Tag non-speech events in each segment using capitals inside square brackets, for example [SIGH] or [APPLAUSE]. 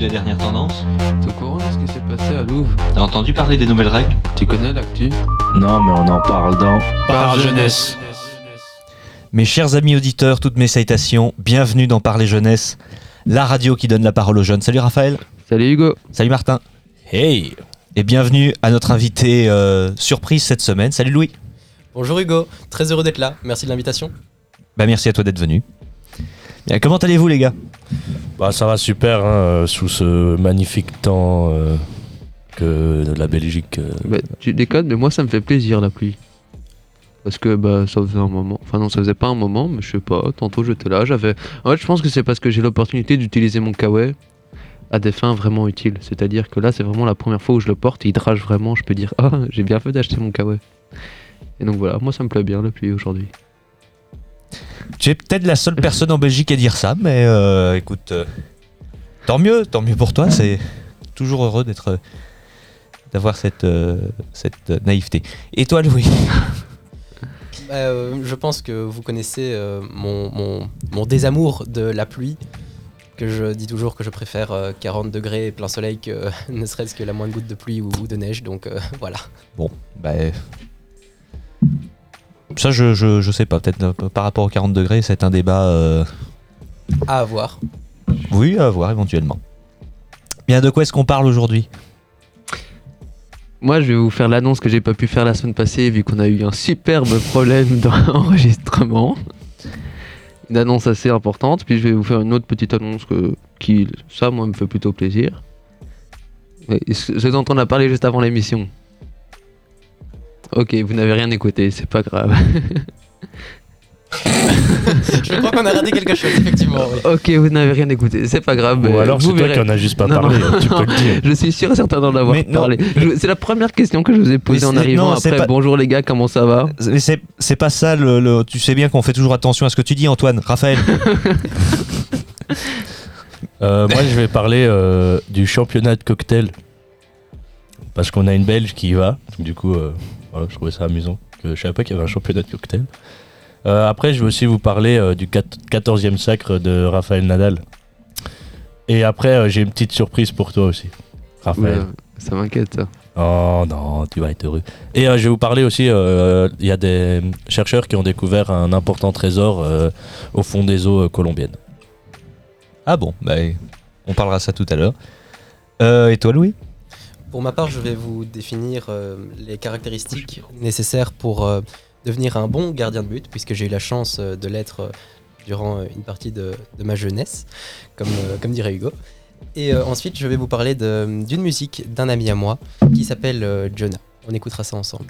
la dernière tendance T'es au courant de ce qui s'est passé à Louvre T'as entendu parler des nouvelles règles Tu connais l'actu Non, mais on en parle dans Par jeunesse. Mes chers amis auditeurs, toutes mes salutations, bienvenue dans Parler Jeunesse, la radio qui donne la parole aux jeunes. Salut Raphaël, Salut Hugo salut Martin, Hey et bienvenue à notre invité euh, surprise cette semaine. Salut Louis, Bonjour Hugo, très heureux d'être là, merci de l'invitation. bah merci à toi d'être venu. Bien, comment allez-vous les gars? Bah ça va super hein, euh, sous ce magnifique temps euh, que la Belgique. euh, bah, Tu déconnes, mais moi ça me fait plaisir la pluie. Parce que bah ça faisait un moment. Enfin non, ça faisait pas un moment, mais je sais pas. Tantôt j'étais là, j'avais. En fait, je pense que c'est parce que j'ai l'opportunité d'utiliser mon kawaii à des fins vraiment utiles. C'est-à-dire que là, c'est vraiment la première fois où je le porte il drage vraiment. Je peux dire, [LAUGHS] ah, j'ai bien fait d'acheter mon kawaii. Et donc voilà, moi ça me plaît bien la pluie aujourd'hui. Tu es peut-être la seule personne en Belgique à dire ça, mais euh, écoute, euh, tant mieux, tant mieux pour toi. C'est toujours heureux d'être, euh, d'avoir cette, euh, cette naïveté. Et toi Louis? Bah, je pense que vous connaissez mon, mon- mon désamour de la pluie, que je dis toujours que je préfère euh, 40 degrés et plein soleil que [LAUGHS] ne serait-ce que la moindre goutte de pluie ou, ou de neige, donc [LAUGHS] voilà. Bon, bah. Ça, je, je, je sais pas. Peut-être euh, par rapport aux 40 degrés, c'est un débat. euh, À avoir. Oui, à voir éventuellement. Bien, de quoi est-ce qu'on parle aujourd'hui? Moi, je vais vous faire l'annonce que j'ai pas pu faire la semaine passée vu qu'on a eu un superbe problème [LAUGHS] d'enregistrement. Une annonce assez importante. Puis je vais vous faire une autre petite annonce que, qui, ça, moi, me fait plutôt plaisir. Ce dont on a parlé juste avant l'émission. Ok, vous n'avez rien écouté, c'est pas grave. [LAUGHS] je crois qu'on a raté quelque chose, effectivement. oui. ok, vous n'avez rien écouté, c'est pas grave. Ou mais alors c'est vous toi verrez. qui en as juste pas Non, parlé, non. tu peux le [LAUGHS] dire. Je suis sûr et certain d'en avoir Mais non. parlé. Je- C'est la première question que je vous ai posée en c'est- arrivant. non, c'est Après, pas- bonjour les gars, comment ça va Mais c'est c'est pas ça, le, le- tu sais bien qu'on fait toujours attention à ce que tu dis, Antoine. Raphaël [LAUGHS] Euh, moi je vais parler euh, du championnat de cocktail. Parce qu'on a une Belge qui y va. Donc, du coup, euh, voilà, je trouvais ça amusant. Que je savais pas qu'il y avait un championnat de cocktail. Euh, après, je vais aussi vous parler euh, du quat- 14e sacre de Raphaël Nadal. Et après, euh, j'ai une petite surprise pour toi aussi, Raphaël. Ça m'inquiète ça. Oh non, tu vas être heureux. Et euh, je vais vous parler aussi, euh, il y a des chercheurs qui ont découvert un important trésor euh, au fond des eaux euh, colombiennes. Ah bon, bah, on parlera ça tout à l'heure. Euh, et toi, Louis? Pour ma part, je vais vous définir euh, les caractéristiques nécessaires pour euh, devenir un bon gardien de but, puisque j'ai eu la chance euh, de l'être durant une partie de, ma jeunesse, comme, dirait Hugo. Et ensuite, je vais vous parler d'une musique d'un ami à moi qui s'appelle Jonah. On écoutera ça ensemble.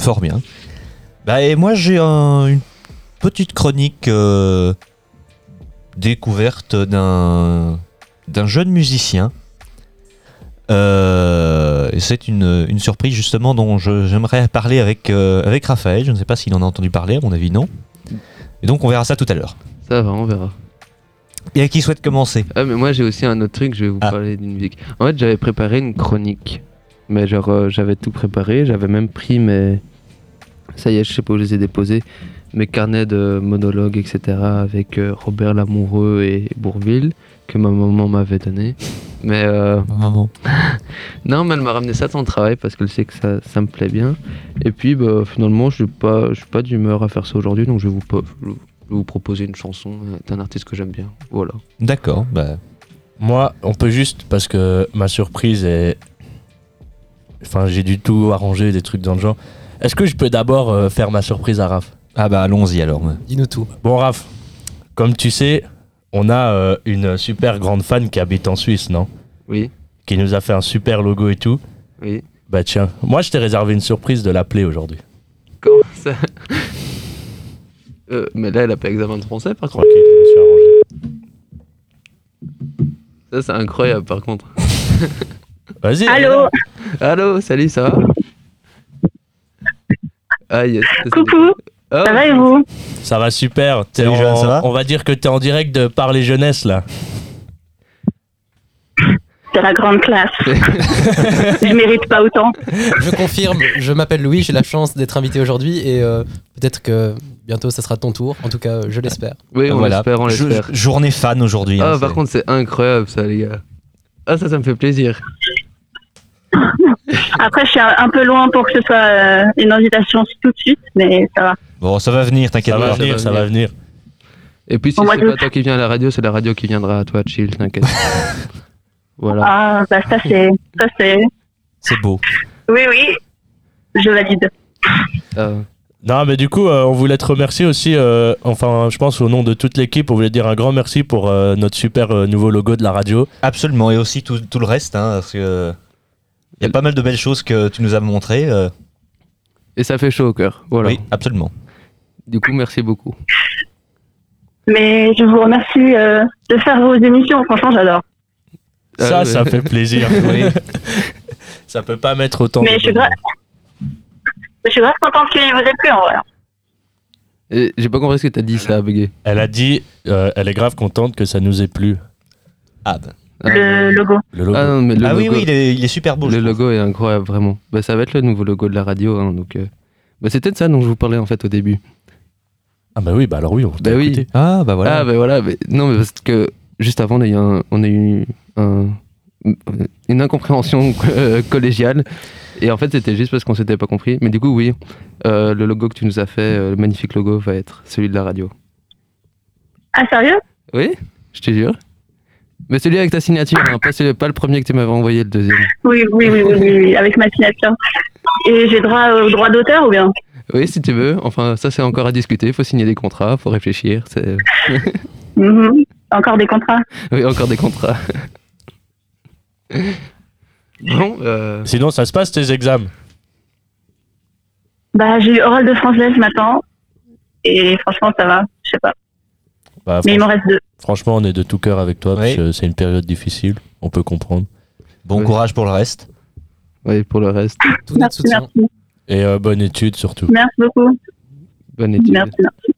Fort bien. Bah, et moi, j'ai un- une petite chronique découverte d'un jeune musicien. Euh, c'est une, une surprise justement dont j'aimerais parler avec, euh, avec Raphaël. Je ne sais pas s'il en a entendu parler, à mon avis non. Et donc on verra ça tout à l'heure. Ça va, on verra. Et à qui souhaite commencer? Ah mais moi j'ai aussi un autre truc, je vais vous Ah. parler d'une musique. En fait j'avais préparé une chronique. Mais genre euh, j'avais tout préparé, j'avais même pris mes... Ça y est, je sais pas où je les ai déposés. Mes carnets de monologues, etc. avec Robert Lamoureux et Bourville, que ma maman m'avait donné. Mais euh, Maman. [LAUGHS] non, mais elle m'a ramené ça de son travail parce qu'elle sait que ça, ça me plaît bien. Et puis bah, finalement je suis pas, je suis pas d'humeur à faire ça aujourd'hui, donc je vais vous, po- je vais vous proposer une chanson euh, d'un artiste que j'aime bien. Voilà. D'accord. Bah, Moi, on peut juste, parce que ma surprise est... Enfin, j'ai du tout arrangé, des trucs dans le genre. Est-ce que je peux d'abord euh, faire ma surprise à Raph? Ah bah allons-y alors. Dis-nous tout. Bon Raph, comme tu sais, on a euh, une super grande fan qui habite en Suisse, non? Oui, Qui nous a fait un super logo et tout. oui. Bah tiens, moi je t'ai réservé une surprise de l'appeler aujourd'hui. Comment ça? Euh, Mais là, elle a pas examen de français, par contre. Tranquille, je me suis arrangé. Ça, c'est incroyable, par contre. [LAUGHS] Vas-y. Allô, Allô, salut, ça va? Ah, yes. coucou, Oh, ça va et vous Ça va super. T'es Salut, en- Jeanne, ça va On va dire que t'es en direct de Parler Jeunesse là. C'est la grande classe. [LAUGHS] Je mérite pas autant. Je confirme, je m'appelle Louis, j'ai la chance d'être invité aujourd'hui et euh, peut-être que bientôt ça sera ton tour. En tout cas, je l'espère. Oui, on voilà. l'espère, on Jo- l'espère. journée fan aujourd'hui. Ah, hein, par c'est- contre, c'est incroyable, ça, les gars. Ah, ça, ça me fait plaisir. Après, je suis un, un peu loin pour que ce soit euh, une invitation tout de suite, mais ça va. Bon, ça va venir, t'inquiète Ça va pas. va venir, ça va venir. Et puis, si mois c'est pas toi qui viens à la radio, c'est la radio qui viendra à toi, chill, t'inquiète. [LAUGHS] voilà. Ah, bah ça c'est, ça c'est. C'est beau. Oui, oui, je valide. Ah, Non, mais du coup, euh, on voulait te remercier aussi, euh, enfin, je pense au nom de toute l'équipe, on voulait dire un grand merci pour euh, notre super euh, nouveau logo de la radio. Absolument, et aussi tout, tout le reste, hein, parce que il y a pas mal de belles choses que tu nous as montrées. euh, Et ça fait chaud au cœur. Voilà. Oui, absolument. Du coup, merci beaucoup. Mais je vous remercie euh, de faire vos émissions. Franchement, j'adore. Ça, Ah, ça ouais. fait plaisir. [LAUGHS] ça peut pas mettre autant Mais de je suis bonheur. Je suis grave contente qu'il vous ait plu en vrai. Et J'ai pas compris ce que t'as dit, ça a bugué. Elle a dit, euh, elle est grave contente que ça nous ait plu. Ah, ben. Ah, le logo. Le logo. ah non, mais le Ah oui, logo, oui, il est, il est super beau. le logo est incroyable, vraiment. Bah, ça va être le nouveau logo de la radio. hein, donc, euh, bah, C'était de ça dont je vous parlais en fait au début. Ah bah oui, bah alors oui, on Bah oui. Ah, bah voilà. Ah, bah voilà. mais- non, mais parce que juste avant, on a eu, un- on a eu un- une incompréhension [LAUGHS] collégiale. Et en fait, c'était juste parce qu'on s'était pas compris. Mais du coup, oui, euh, le logo que tu nous as fait, euh, le magnifique logo, va être celui de la radio. Ah sérieux? Oui, je te jure. Mais celui avec ta signature, hein, pas, celui- pas le premier que tu m'avais envoyé, le deuxième. oui, oui, oui, oui, oui, oui, avec ma signature. Et j'ai droit au droit d'auteur ou bien? Oui, si tu veux. Enfin, ça, c'est encore à discuter. faut signer des contrats, faut réfléchir. [LAUGHS] Mhm. Encore des contrats? Oui, encore des contrats. bon, euh, Sinon, ça se passe tes examens? Bah j'ai eu oral de français ce matin. Et franchement, ça va. Je sais pas. Bah, Mais il m'en reste deux. franchement, on est de tout cœur avec toi, parce que c'est une période difficile, on peut comprendre. Bon Oui. courage pour le reste. oui, pour le reste, Tout notre Merci, soutien. merci. Et euh, bonne étude surtout. Merci beaucoup. bonne étude. Merci, merci.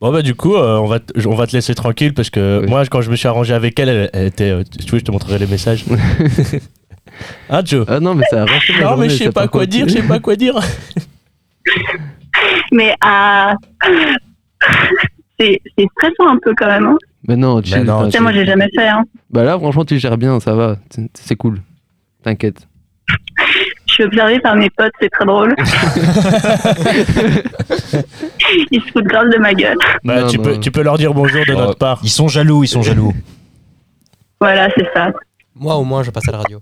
Bon bah du coup, euh, on, va te, on va te laisser tranquille, parce que Oui. moi, quand je me suis arrangé avec elle, elle, elle était... euh, tu veux, je te montrerai les messages. hein, [LAUGHS] Joe Ah non, mais ça a Non, journée, mais je sais pas quoi dire, je sais pas quoi dire. Mais ah, c'est c'est stressant un peu quand même. Hein. Mais non, chill, Mais non. Tu moi, j'ai jamais fait. Hein. Bah là, franchement, tu gères bien, ça va. C'est cool. T'inquiète. Je suis observée par mes potes, c'est très drôle. [LAUGHS] [LAUGHS] Ils se foutent grave de ma gueule. Bah, Non, tu, non. Peux, tu peux leur dire bonjour de Oh, notre part. Ils sont jaloux, ils sont jaloux. [LAUGHS] Voilà, c'est ça. Moi, au moins, je passe à la radio.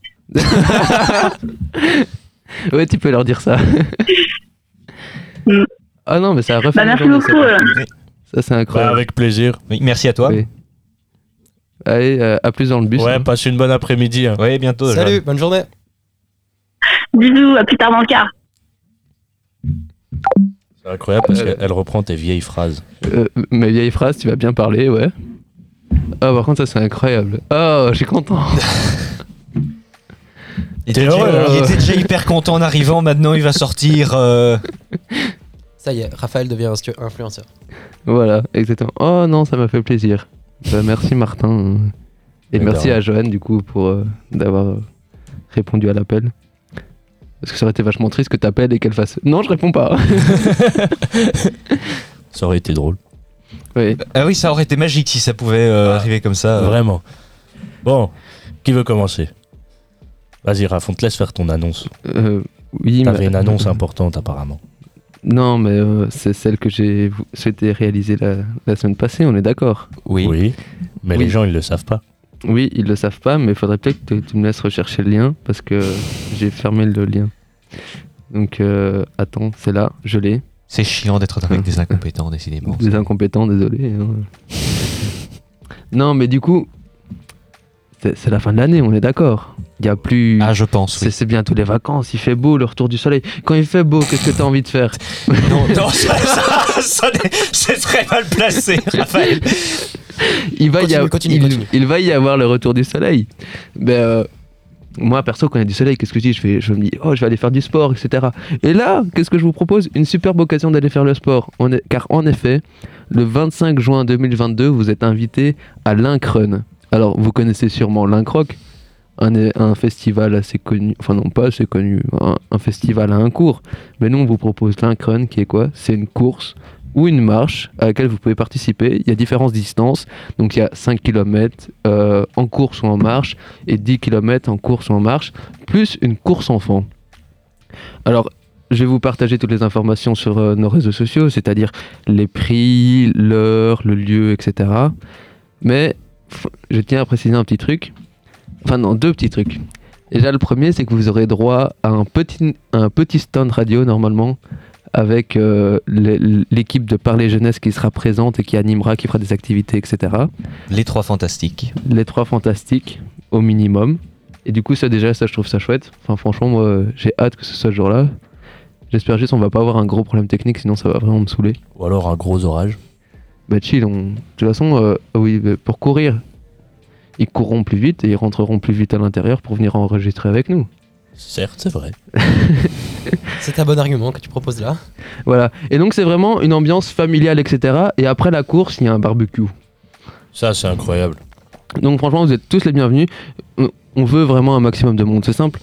Ouais, tu peux leur dire ça. Mm. ah non, mais ça a refait Bah, merci journée, beaucoup. ça. euh. Ça, c'est Bah, incroyable. avec plaisir. Oui, merci à toi. Oui. Allez, euh, à plus dans le bus. Ouais, hein. passe une bonne après-midi. hein. Oui, bientôt. Salut, bonne journée. Bisous, à plus tard dans le car. C'est incroyable parce Euh. qu'elle reprend tes vieilles phrases. Euh, mes vieilles phrases, tu vas bien parler, ouais. Ah, par contre, ça, c'est incroyable. Oh, je suis content. Il T'es était, déjà, heureux, hein il était déjà hyper content en arrivant. Maintenant, il va sortir. euh, Ça y est, Raphaël devient influenceur. Voilà, exactement. Oh non, ça m'a fait plaisir. Bah, merci Martin. Et Mais merci rien. à Joanne, du coup, pour euh, d'avoir répondu à l'appel. Parce que ça aurait été vachement triste que t'appelles et qu'elle fasse Non, je réponds pas. [LAUGHS] Ça aurait été drôle. oui. Ah oui, ça aurait été magique si ça pouvait euh, arriver comme ça. euh. Vraiment. Bon, qui veut commencer? Vas-y, Raph, on te laisse faire ton annonce. Euh, oui, T'avais mais- une annonce importante apparemment. Non, mais euh, c'est celle que j'ai souhaité réaliser la, la semaine passée, on est d'accord? Oui. Mais Oui. les gens, ils le savent pas. Oui, ils le savent pas, mais il faudrait peut-être que tu me laisses rechercher le lien parce que j'ai fermé le lien. Donc, euh, attends, c'est là, je l'ai. C'est chiant d'être avec des incompétents, décidément. Des incompétents, désolé. hein. non, mais du coup, c'est la fin de l'année, on est d'accord. Il y a plus. Ah, je pense, c'est oui. c'est bientôt les vacances, il fait beau, le retour du soleil. Quand il fait beau, qu'est-ce que tu as envie de faire? [LAUGHS] Non, non, ça, ça, ça, c'est très mal placé, [LAUGHS] Raphaël. il va, y avoir, continue, il, continue. il va y avoir le retour du soleil. Ben, euh, moi, perso, quand il y a du soleil, qu'est-ce que je dis? Je, fais, je me dis, oh, je vais aller faire du sport, etc. Et là, qu'est-ce que je vous propose? Une superbe occasion d'aller faire le sport. On est- car en effet, le 25 juin 2022, vous êtes invité à l'Incrun. Alors, vous connaissez sûrement l'Incroc, un, festival assez connu, enfin non pas assez connu, un, festival à un cours. Mais nous, on vous propose l'Incrun, qui est quoi? C'est une course ou une marche à laquelle vous pouvez participer. Il y a différentes distances, donc il y a 5 km en course ou en marche et 10 km en course ou en marche, plus une course enfant. Alors, je vais vous partager toutes les informations sur euh, nos réseaux sociaux, c'est-à-dire les prix, l'heure, le lieu, etc. Mais je tiens à préciser un petit truc. Enfin non, deux petits trucs. Déjà le premier, c'est que vous aurez droit à un petit, un petit stand radio normalement avec euh, l'é- l'équipe de Parler Jeunesse qui sera présente et qui animera, qui fera des activités, etc. Les trois fantastiques. Les trois fantastiques au minimum. Et du coup, ça déjà, ça je trouve ça chouette. Enfin franchement, moi j'ai hâte que ce soit ce jour-là. J'espère juste qu'on va pas avoir un gros problème technique, sinon ça va vraiment me saouler. Ou alors un gros orage. Bah chill, on... de toute façon, euh, ah oui, bah, pour courir, ils courront plus vite et ils rentreront plus vite à l'intérieur pour venir enregistrer avec nous. Certes, c'est vrai. [LAUGHS] C'est un bon argument que tu proposes là. Voilà. Et donc c'est vraiment une ambiance familiale, etc. Et après la course, il y a un barbecue. Ça, c'est incroyable. Donc franchement, vous êtes tous les bienvenus. On- On veut vraiment un maximum de monde. C'est simple.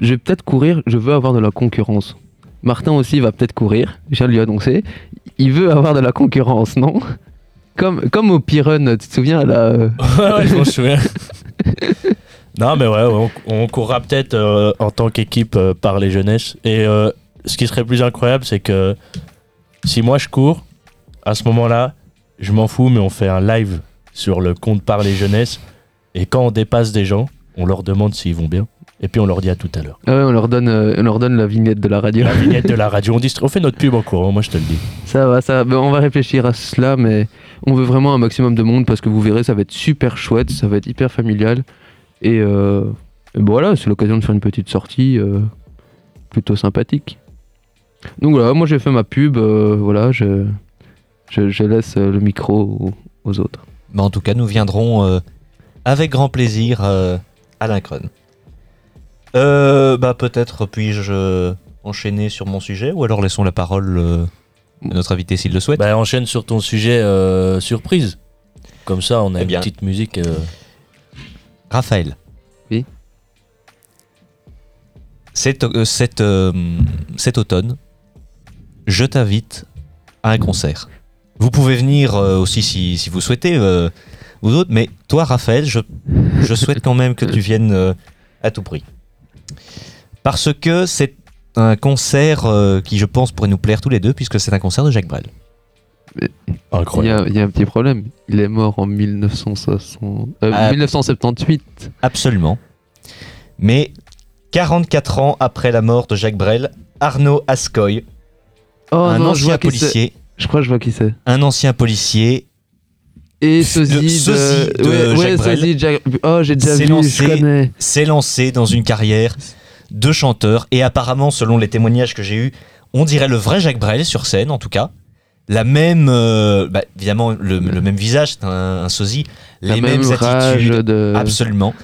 Je vais peut-être courir, je veux avoir de la concurrence. Martin aussi va peut-être courir, je lui annoncer. Il veut avoir de la concurrence, non? Comme, comme au Pirun, tu te souviens là euh, [LAUGHS] ouais, ouais, je m'en [LAUGHS] souviens. non, mais ouais, on, on courra peut-être euh, en tant qu'équipe euh, par les jeunesses. Et euh, ce qui serait plus incroyable, c'est que si moi je cours, à ce moment-là, je m'en fous, mais on fait un live sur le compte par les jeunesses. Et quand on dépasse des gens, on leur demande s'ils vont bien. Et puis on leur dit à tout à l'heure. ah ouais, on, leur donne, euh, on leur donne la vignette de la radio. La vignette de la [LAUGHS] radio, on, distri- on fait notre pub en courant, moi je te le dis. Ça va, ça va. Ben, on va réfléchir à cela, mais on veut vraiment un maximum de monde parce que vous verrez, ça va être super chouette, ça va être hyper familial. Et, euh, et ben voilà, c'est l'occasion de faire une petite sortie euh, plutôt sympathique. Donc voilà, moi j'ai fait ma pub, euh, voilà, je, je, je laisse le micro aux, aux autres. Mais en tout cas, nous viendrons euh, avec grand plaisir euh, à l'Incron. Euh, bah peut-être puis-je euh, enchaîner sur mon sujet ou alors laissons la parole euh, à notre invité s'il le souhaite. Bah, enchaîne sur ton sujet euh, surprise. Comme ça, on a Eh une petite musique. euh, Raphaël. Oui. Cet, euh, cet, euh, cet automne, je t'invite à un concert. Vous pouvez venir euh, aussi si, si vous souhaitez, euh, vous autres, mais toi, Raphaël, je, je souhaite quand même que tu viennes euh, à tout prix. Parce que c'est un concert euh, qui, je pense, pourrait nous plaire tous les deux, puisque c'est un concert de Jacques Brel. Il y, incroyable. a, il y a un petit problème, il est mort en 1960, euh, Ah. 1978. Absolument. Mais 44 ans après la mort de Jacques Brel, Arnaud Ascoy, Oh un non, ancien policier, Je crois que je vois qui c'est. un ancien policier, Et Sosie de, de ouais, ouais, Jacques Brel. Sosie de Jacques- Oh, j'ai déjà vu, lancé- je connais. s'est lancé dans une carrière de chanteur et apparemment, selon les témoignages que j'ai eus, on dirait le vrai Jacques Brel sur scène en tout cas. La même, euh, bah, évidemment, le, le même visage, c'est un, un sosie, La les même mêmes attitudes, de. absolument.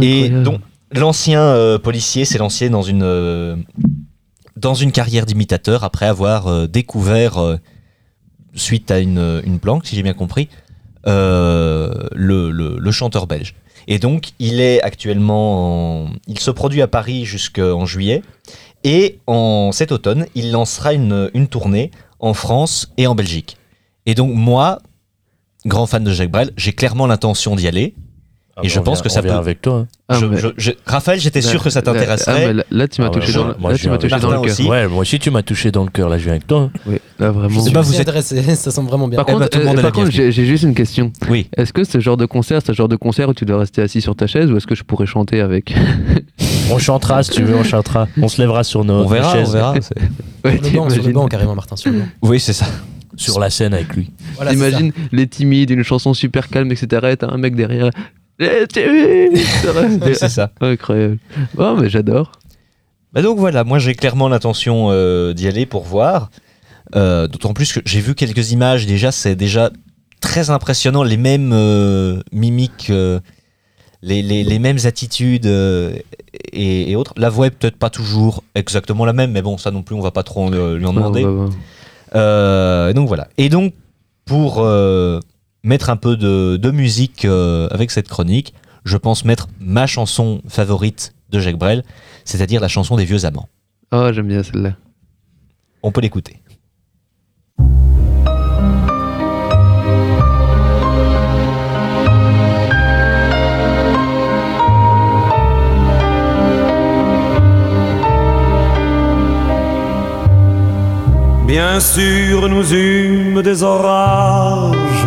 Et donc, l'ancien euh, policier s'est lancé dans une, euh, dans une carrière d'imitateur après avoir découvert, suite à une, une planque, si j'ai bien compris, le, le- chanteur belge. Et donc, il est actuellement. en- Il se produit à Paris jusqu'en juillet. Et en cet automne, il lancera une, une tournée en France et en Belgique. Et donc, moi, grand fan de Jacques Brel, j'ai clairement l'intention d'y aller. Ah et je pense vient- que ça peut- avec toi. hein. Ah, Je- mais- je- je- Raphaël, j'étais sûr que ça ah, t'intéresserait. mais là, là, tu m'as Ah touché, dans, moi, là, tu m'as touché dans le cœur. aussi. Ouais, moi aussi, tu m'as touché dans le cœur. Là, je viens avec toi. hein. Oui, là vraiment. Je sais Je pas, me vous êtes- [LAUGHS] ça semble vraiment bien. Par Eh contre, ben, euh, contre, bienvenue. j'ai juste une question. Oui. Est-ce que ce genre de concert, c'est ce genre de concert où tu dois rester assis sur ta chaise ou est-ce que je pourrais chanter avec [LAUGHS] On chantera si tu veux, on chantera. On se lèvera sur nos, On verra, chaises. on verra. [LAUGHS] Sur le banc, carrément, Martin. Oui, c'est ça. Sur la scène avec lui. Voilà, c'est T'imagines les timides, une chanson super calme, etc. Et t'as un mec derrière. Oui, [LAUGHS] c'est ça. Incroyable. Oh, mais j'adore. Bah donc voilà, moi j'ai clairement l'intention euh, d'y aller pour voir. Euh, D'autant plus que j'ai vu quelques images déjà, c'est déjà très impressionnant, les mêmes euh, mimiques, les, les- les mêmes attitudes et, et autres. La voix est peut-être pas toujours exactement la même, mais bon, ça non plus, on va pas trop lui en demander. Donc voilà. Et donc, pour mettre un peu de, musique euh, avec cette chronique. Je pense mettre ma chanson favorite de Jacques Brel, c'est-à-dire la chanson des vieux amants. Oh, j'aime bien celle-là. On peut l'écouter. Bien sûr, nous eûmes des orages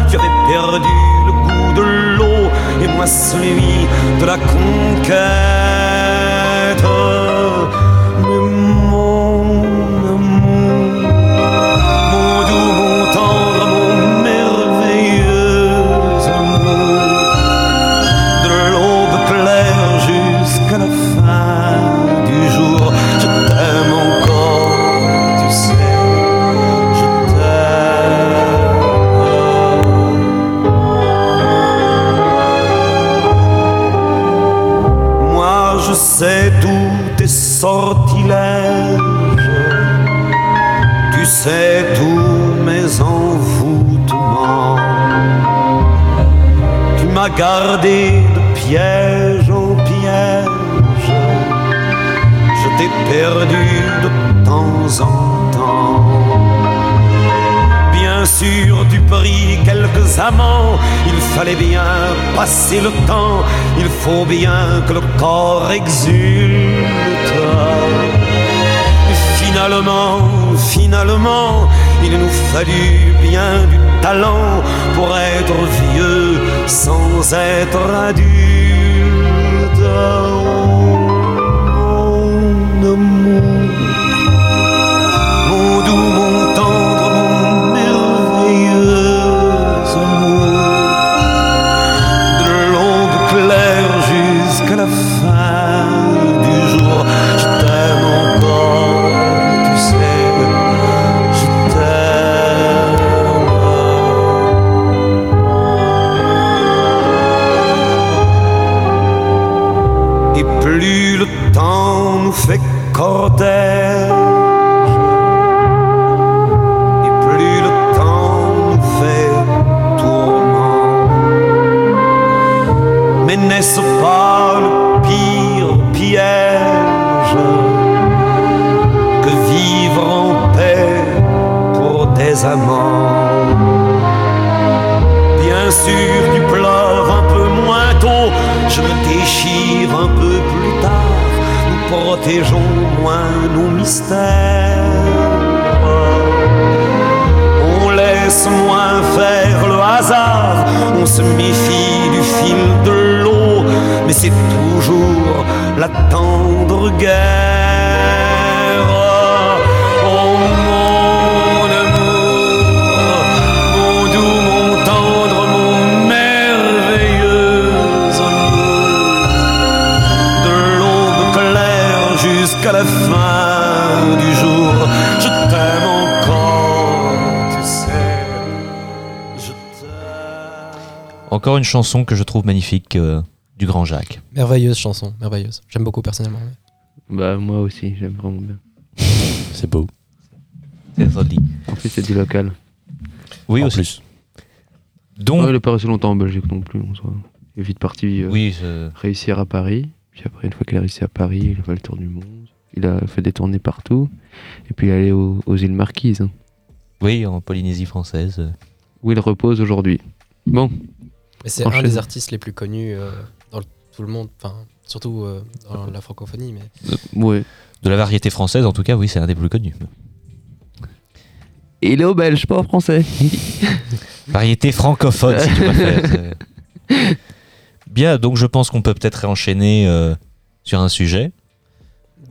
tu avais perdu le goût de l'eau et moi celui de la conquête. Gardé de piège en piège. Je t'ai perdu de temps en temps. Bien sûr, tu pris quelques amants. Il fallait bien passer le temps. Il faut bien que le corps exulte. Finalement, finalement, il nous fallut bien du talent pour être vieux sans être adulte. Mon amour, mon doux, mon tendre, mon merveilleux amour, de l'aube claire jusqu'à la fin Encore une chanson que je trouve magnifique euh, du Grand Jacques. Merveilleuse chanson, merveilleuse. J'aime beaucoup personnellement. Bah, moi aussi, j'aime vraiment bien. [LAUGHS] C'est beau. C'est joli. En plus, c'est du local. Oui, En aussi. plus. Donc, Ouais, il est pas resté longtemps en Belgique non plus. En soi. Il est vite parti euh, oui, je- réussir à Paris. Puis après, une fois qu'il a réussi à Paris, il a fait le tour du monde. Il a fait des tournées partout. Et puis il est allé aux, aux îles Marquises, oui, en Polynésie française. où il repose aujourd'hui. Bon, Mais c'est un des artistes les plus connus euh, dans le- tout le monde, enfin, surtout euh, dans la francophonie. Mais ouais. De la variété française, en tout cas, oui, c'est un des plus connus. Et il est au belge, pas au français. [LAUGHS] Variété francophone, si tu préfères. Bien, donc je pense qu'on peut peut-être enchaîner euh, sur un sujet.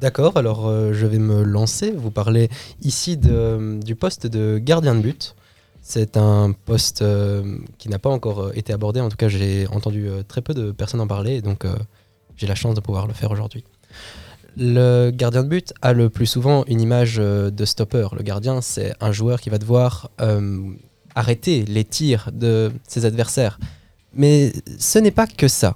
D'accord, alors euh, je vais me lancer. Vous parlez ici de- du poste de gardien de but. C'est un poste euh, qui n'a pas encore euh, été abordé. En tout cas, j'ai entendu euh, très peu de personnes en parler, donc j'ai la chance de pouvoir le faire aujourd'hui. Le gardien de but a le plus souvent une image de stopper. Le gardien, c'est un joueur qui va devoir arrêter les tirs de ses adversaires. Mais ce n'est pas que ça.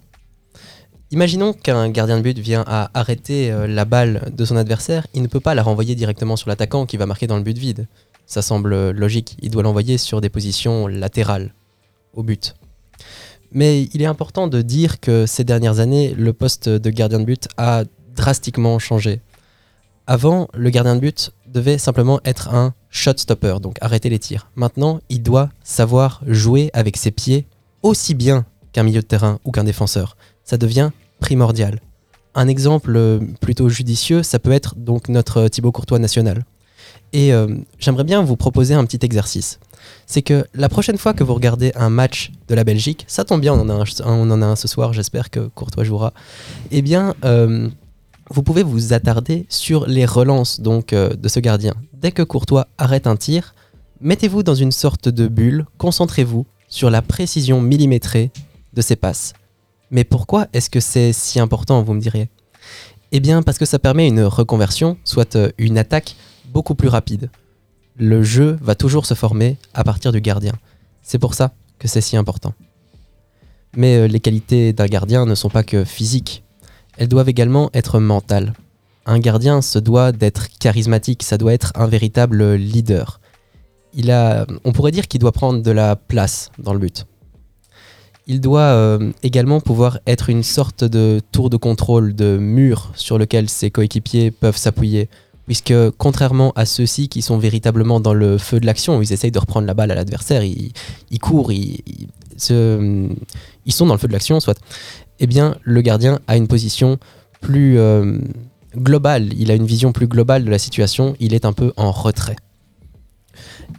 Imaginons qu'un gardien de but vient à arrêter la balle de son adversaire, il ne peut pas la renvoyer directement sur l'attaquant qui va marquer dans le but vide. Ça semble logique, il doit l'envoyer sur des positions latérales au but. Mais il est important de dire que ces dernières années, le poste de gardien de but a drastiquement changé. Avant, le gardien de but devait simplement être un shot stopper, donc arrêter les tirs. Maintenant, il doit savoir jouer avec ses pieds aussi bien qu'un milieu de terrain ou qu'un défenseur. Ça devient primordial. Un exemple plutôt judicieux, ça peut être donc notre Thibaut Courtois national. Et euh, j'aimerais bien vous proposer un petit exercice. C'est que la prochaine fois que vous regardez un match de la Belgique, ça tombe bien, on en a un, on en a un ce soir, j'espère que Courtois jouera. Eh bien, euh, vous pouvez vous attarder sur les relances donc euh, de ce gardien. Dès que Courtois arrête un tir, mettez-vous dans une sorte de bulle, concentrez-vous sur la précision millimétrée de ses passes. Mais pourquoi est-ce que c'est si important, vous me diriez Eh bien parce que ça permet une reconversion, soit une attaque beaucoup plus rapide. Le jeu va toujours se former à partir du gardien. C'est pour ça que c'est si important. Mais euh, les qualités d'un gardien ne sont pas que physiques, elles doivent également être mentales. Un gardien se doit d'être charismatique, ça doit être un véritable leader. Il a, on pourrait dire qu'il doit prendre de la place dans le but. Il doit euh, également pouvoir être une sorte de tour de contrôle, de mur sur lequel ses coéquipiers peuvent s'appuyer. Puisque contrairement à ceux-ci qui sont véritablement dans le feu de l'action, ils essayent de reprendre la balle à l'adversaire, ils, courent, ils sont dans le feu de l'action, soit. Eh bien, le gardien a une position plus euh, globale, il a une vision plus globale de la situation, il est un peu en retrait.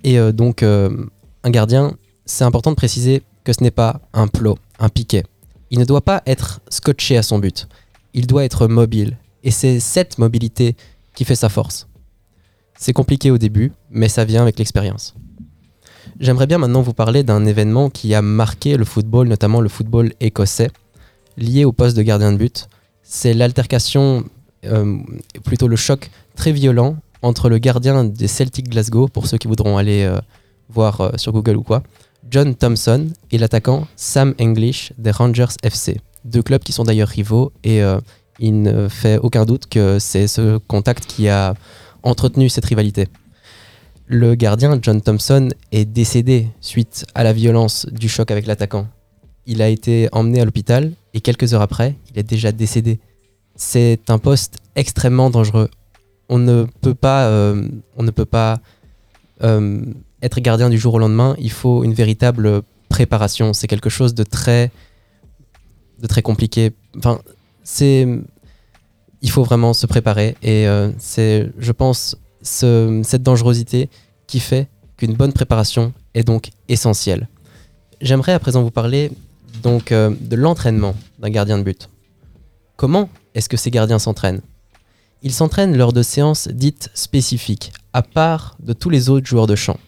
Et euh, donc, euh, un gardien, c'est important de préciser que ce n'est pas un plot, un piquet. Il ne doit pas être scotché à son but. Il doit être mobile. Et c'est cette mobilité qui fait sa force. C'est compliqué au début, mais ça vient avec l'expérience. J'aimerais bien maintenant vous parler d'un événement qui a marqué le football, notamment le football écossais, lié au poste de gardien de but. C'est l'altercation, euh, plutôt le choc très violent entre le gardien des Celtic Glasgow, pour ceux qui voudront aller euh, voir euh, sur Google ou quoi, John Thompson et l'attaquant Sam English des Rangers FC. Deux clubs qui sont d'ailleurs rivaux et il ne fait aucun doute que c'est ce contact qui a entretenu cette rivalité. Le gardien John Thompson est décédé suite à la violence du choc avec l'attaquant. Il a été emmené à l'hôpital et quelques heures après, il est déjà décédé. C'est un poste extrêmement dangereux. On ne peut pas, euh, euh, être gardien du jour au lendemain. Il faut une véritable préparation. C'est quelque chose de très, compliqué. C'est, il faut vraiment se préparer et euh, c'est, je pense, ce- cette dangerosité qui fait qu'une bonne préparation est donc essentielle. J'aimerais à présent vous parler donc euh, de l'entraînement d'un gardien de but. Comment est-ce que ces gardiens s'entraînent? Ils s'entraînent lors de séances dites spécifiques, à part de tous les autres joueurs de champ.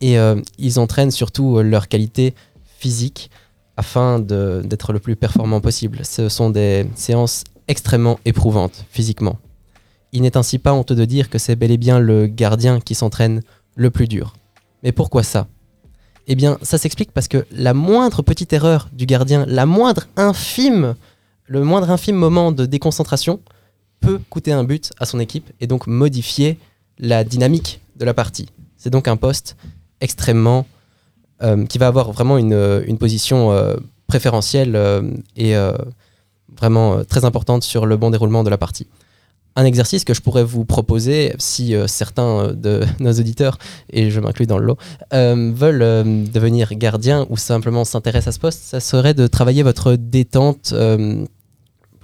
Et euh, ils entraînent surtout leur qualité physique afin d'être le plus performant possible. Ce sont des séances extrêmement éprouvantes physiquement. Il n'est ainsi pas honteux de dire que c'est bel et bien le gardien qui s'entraîne le plus dur. Mais pourquoi ça? Eh bien, ça s'explique parce que la moindre petite erreur du gardien, la moindre infime, le moindre infime moment de déconcentration peut coûter un but à son équipe et donc modifier la dynamique de la partie. C'est donc un poste extrêmement qui va avoir vraiment une, euh, position euh, préférentielle euh, et euh, vraiment euh, très importante sur le bon déroulement de la partie. Un exercice que je pourrais vous proposer si euh, certains euh, de [LAUGHS] nos auditeurs, et je m'inclus dans le lot, euh, veulent euh, devenir gardien ou simplement s'intéressent à ce poste, ça serait de travailler votre détente euh,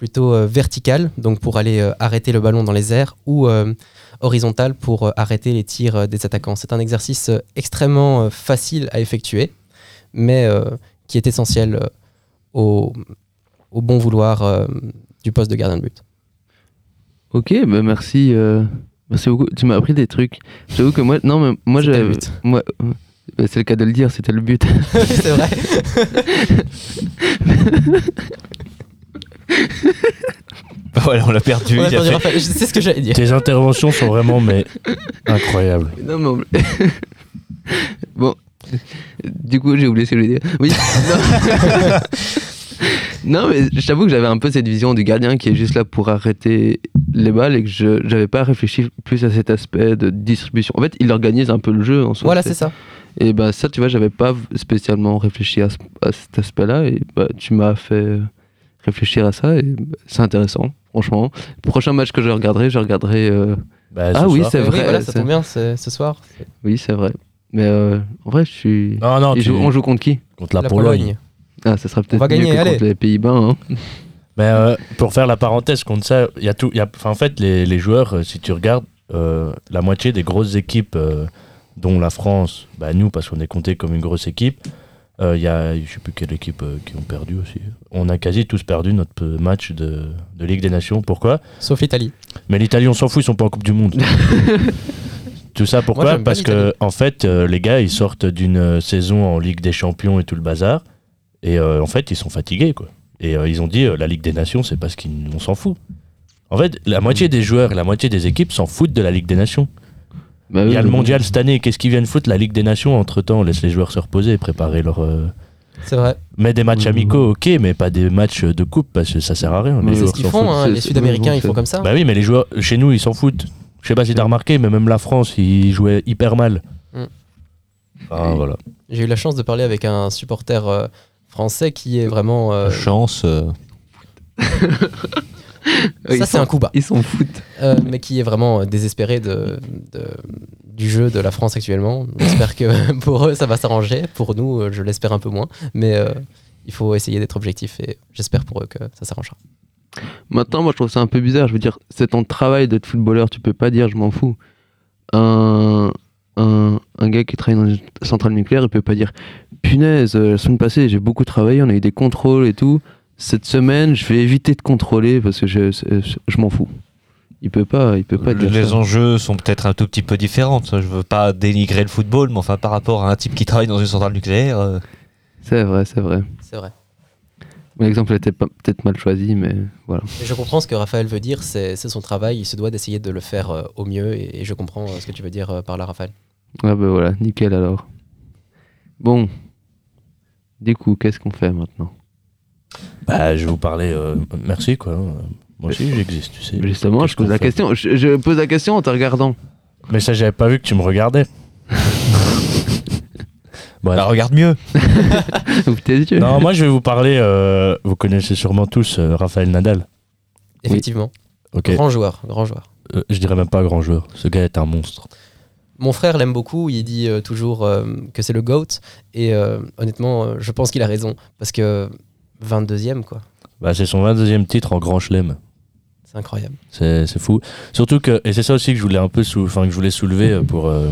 plutôt euh, verticale, donc pour aller euh, arrêter le ballon dans les airs, ou euh, horizontale pour arrêter les tirs des attaquants. C'est un exercice extrêmement facile à effectuer, mais qui est essentiel au, au bon vouloir du poste de gardien de but. Ok, bah merci. merci beaucoup. Tu m'as appris des trucs. J'avoue que moi, non, mais moi, j'avais. Moi, c'est le cas de le dire, c'était le but. [LAUGHS] C'est vrai. [LAUGHS] Bah voilà, on l'a perdu. On a il a perdu fait- Raphaël. Je sais ce que j'allais dire. Tes interventions sont vraiment mais incroyables. [LAUGHS] non, mais on- [LAUGHS] bon. Du coup, j'ai oublié ce que je voulais dire. Oui. non. [LAUGHS] Non, mais je t'avoue que j'avais un peu cette vision du gardien qui est juste là pour arrêter les balles et que je j'avais pas réfléchi plus à cet aspect de distribution. En fait, il organise un peu le jeu en soi. Voilà, c'est ça. Et bah ça, tu vois, j'avais pas spécialement réfléchi à, ce- à cet aspect-là et bah tu m'as fait réfléchir à ça et c'est intéressant, franchement. Le prochain match que je regarderai, je regarderai. euh, Bah, ce Ah oui, c'est Oui, vrai. voilà, ça tombe bien, c'est ce soir. Oui, c'est vrai. Mais euh, en vrai, je suis. Non, non, Et tu joue- on joue contre qui? Contre la, Pologne. Ah, ça sera peut-être va mieux gagner, que allez. contre les Pays-Bas. hein. [LAUGHS] Mais euh, pour faire la parenthèse contre ça, il y a tout. il Y a, enfin, en fait, les, les joueurs, si tu regardes, euh, la moitié des grosses équipes, euh, dont la France, bah, nous, parce qu'on est compté comme une grosse équipe, euh, il y a, je sais plus quelle équipe euh, qui ont perdu aussi. On a quasi tous perdu notre euh, match de, de Ligue des Nations. Pourquoi? Sauf l'Italie. Mais l'Italie, on s'en fout, ils sont pas en Coupe du Monde. [LAUGHS] tout ça pourquoi? Parce que, en fait, euh, les gars, ils sortent d'une euh, saison en Ligue des Champions et tout le bazar. Et euh, en fait, ils sont fatigués, quoi. Et euh, ils ont dit, euh, la Ligue des Nations, c'est parce qu'on s'en fout. En fait, la moitié des joueurs et la moitié des équipes s'en foutent de la Ligue des Nations. Bah Il y a oui, le mondial cette année. Qu'est-ce qu'ils viennent foutre? La Ligue des Nations, entre-temps, on laisse les joueurs se reposer et préparer leur. euh, C'est vrai. Mais des matchs amicaux, ok, mais pas des matchs de coupe parce que ça sert à rien. Les Mais C'est joueurs ce qu'ils font, hein, C'est- les c'est- Sud-Américains, ils font c'est- comme ça. Bah oui, mais les joueurs chez nous, ils s'en foutent. Je sais pas si t'as remarqué, mais même la France, ils jouaient hyper mal. Mm. Et- voilà. J'ai eu la chance de parler avec un supporter euh, français qui est vraiment. euh, Chance. [LAUGHS] ça, c'est un coup bas. Ils s'en foutent. Euh, mais qui est vraiment euh, désespéré de, de- du jeu de la France actuellement. J'espère que [LAUGHS] pour eux, ça va s'arranger. Pour nous, euh, je l'espère un peu moins. Mais euh, il faut essayer d'être objectif et j'espère pour eux que ça s'arrangera. Maintenant, moi, je trouve ça un peu bizarre. Je veux dire, c'est ton travail d'être footballeur. Tu peux pas dire je m'en fous. Un, un, un gars qui travaille dans une centrale nucléaire, il peut pas dire punaise, la semaine passée, j'ai beaucoup travaillé, on a eu des contrôles et tout. Cette semaine, je vais éviter de contrôler parce que je, je m'en fous. Il peut pas, il peut pas dire les ça. enjeux sont peut-être un tout petit peu différents. Je veux pas dénigrer le football, mais enfin par rapport à un type qui travaille dans une centrale nucléaire, euh, C'est vrai, c'est vrai. C'est vrai. L'exemple était pas- peut-être mal choisi, mais voilà. Je comprends ce que Raphaël veut dire. C'est c'est son travail. Il se doit d'essayer de le faire euh, au mieux. Et, et je comprends euh, ce que tu veux dire euh, par là, Raphaël. Ah ben voilà, nickel alors. Bon. Du coup, qu'est-ce qu'on fait maintenant? Bah, je vais vous parler. euh, merci, quoi. Moi aussi, j'existe, tu sais. Justement, je pose la question. Je, je pose la question en te regardant. Mais ça, j'avais pas vu que tu me regardais. [LAUGHS] Bref. bah, regarde mieux. [LAUGHS] Ouvre tes yeux. non, moi, je vais vous parler. euh, vous connaissez sûrement tous euh, Raphaël Nadal. Effectivement. Ok. Grand joueur. Grand joueur. Euh, je dirais même pas grand joueur. Ce gars est un monstre. Mon frère l'aime beaucoup, il dit euh, toujours euh, que c'est le GOAT. Et euh, honnêtement, euh, je pense qu'il a raison. Parce que 22e, quoi. Bah, c'est son 22e titre en Grand Chelem. C'est incroyable. C'est c'est fou. Surtout que, et c'est ça aussi que je voulais un peu sou- que je voulais soulever euh, pour, euh,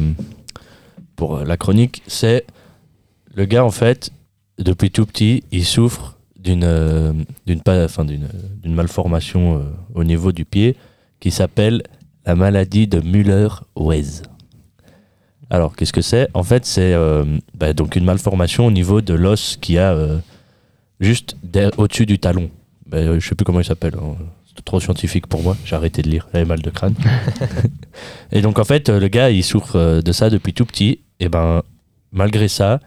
pour euh, la chronique, c'est le gars en fait, depuis tout petit, il souffre d'une euh, d'une enfin, d'une d'une malformation euh, au niveau du pied qui s'appelle la maladie de Müller-Wes. Alors, qu'est-ce que c'est? En fait, c'est euh, bah, donc une malformation au niveau de l'os qui a juste au-dessus du talon. Bah, euh, je sais plus comment il s'appelle. hein. C'est trop scientifique pour moi. J'ai arrêté de lire. J'avais mal de crâne. [LAUGHS] et donc, en fait, euh, le gars, il souffre euh, de ça depuis tout petit. Et ben, malgré ça,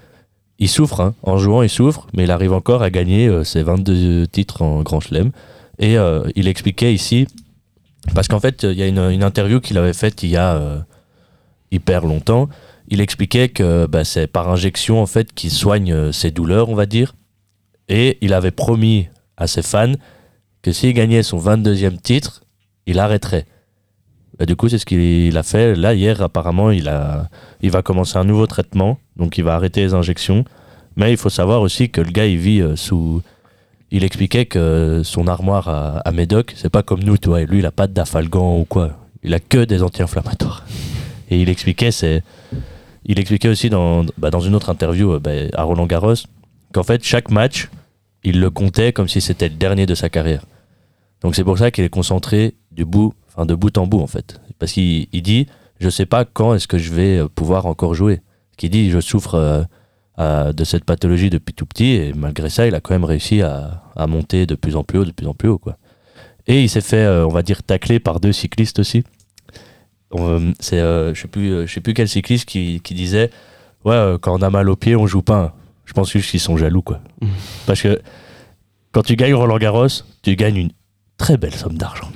il souffre. hein. En jouant, il souffre. Mais il arrive encore à gagner euh, ses 22 titres en Grand Chelem. Et euh, il expliquait ici. Parce qu'en fait, il y a une, une interview qu'il avait faite il y a euh, hyper longtemps. Il expliquait que bah, c'est par injection en fait qu'il soigne ses douleurs, on va dire. Et il avait promis à ses fans que s'il gagnait son 22e titre, il arrêterait. Bah, du coup, c'est ce qu'il a fait. Là, hier, apparemment, il, a, il va commencer un nouveau traitement. Donc, il va arrêter les injections. Mais il faut savoir aussi que le gars, il vit euh, sous. Il expliquait que son armoire à, Médoc, c'est pas comme nous, tu vois. Lui, il a pas d'afalgan ou quoi. Il a que des anti-inflammatoires. [LAUGHS] Et il expliquait, c'est. Il expliquait aussi dans, bah, dans une autre interview euh, bah, à Roland Garros qu'en fait, chaque match, il le comptait comme si c'était le dernier de sa carrière. Donc c'est pour ça qu'il est concentré du bout, enfin de bout en bout en fait. Parce qu'il il dit, je sais pas quand est-ce que je vais euh, pouvoir encore jouer. Qu'il dit, je souffre euh, de cette pathologie depuis tout petit et malgré ça, il a quand même réussi à, monter de plus en plus haut, de plus en plus haut quoi. Et il s'est fait, euh, on va dire, tacler par deux cyclistes aussi. C'est, je sais sais plus quel cycliste qui, qui disait, ouais, quand on a mal au pied, on joue pas. Je pense juste qu'ils sont jaloux quoi. Parce que quand tu gagnes Roland Garros, tu gagnes une très belle somme d'argent.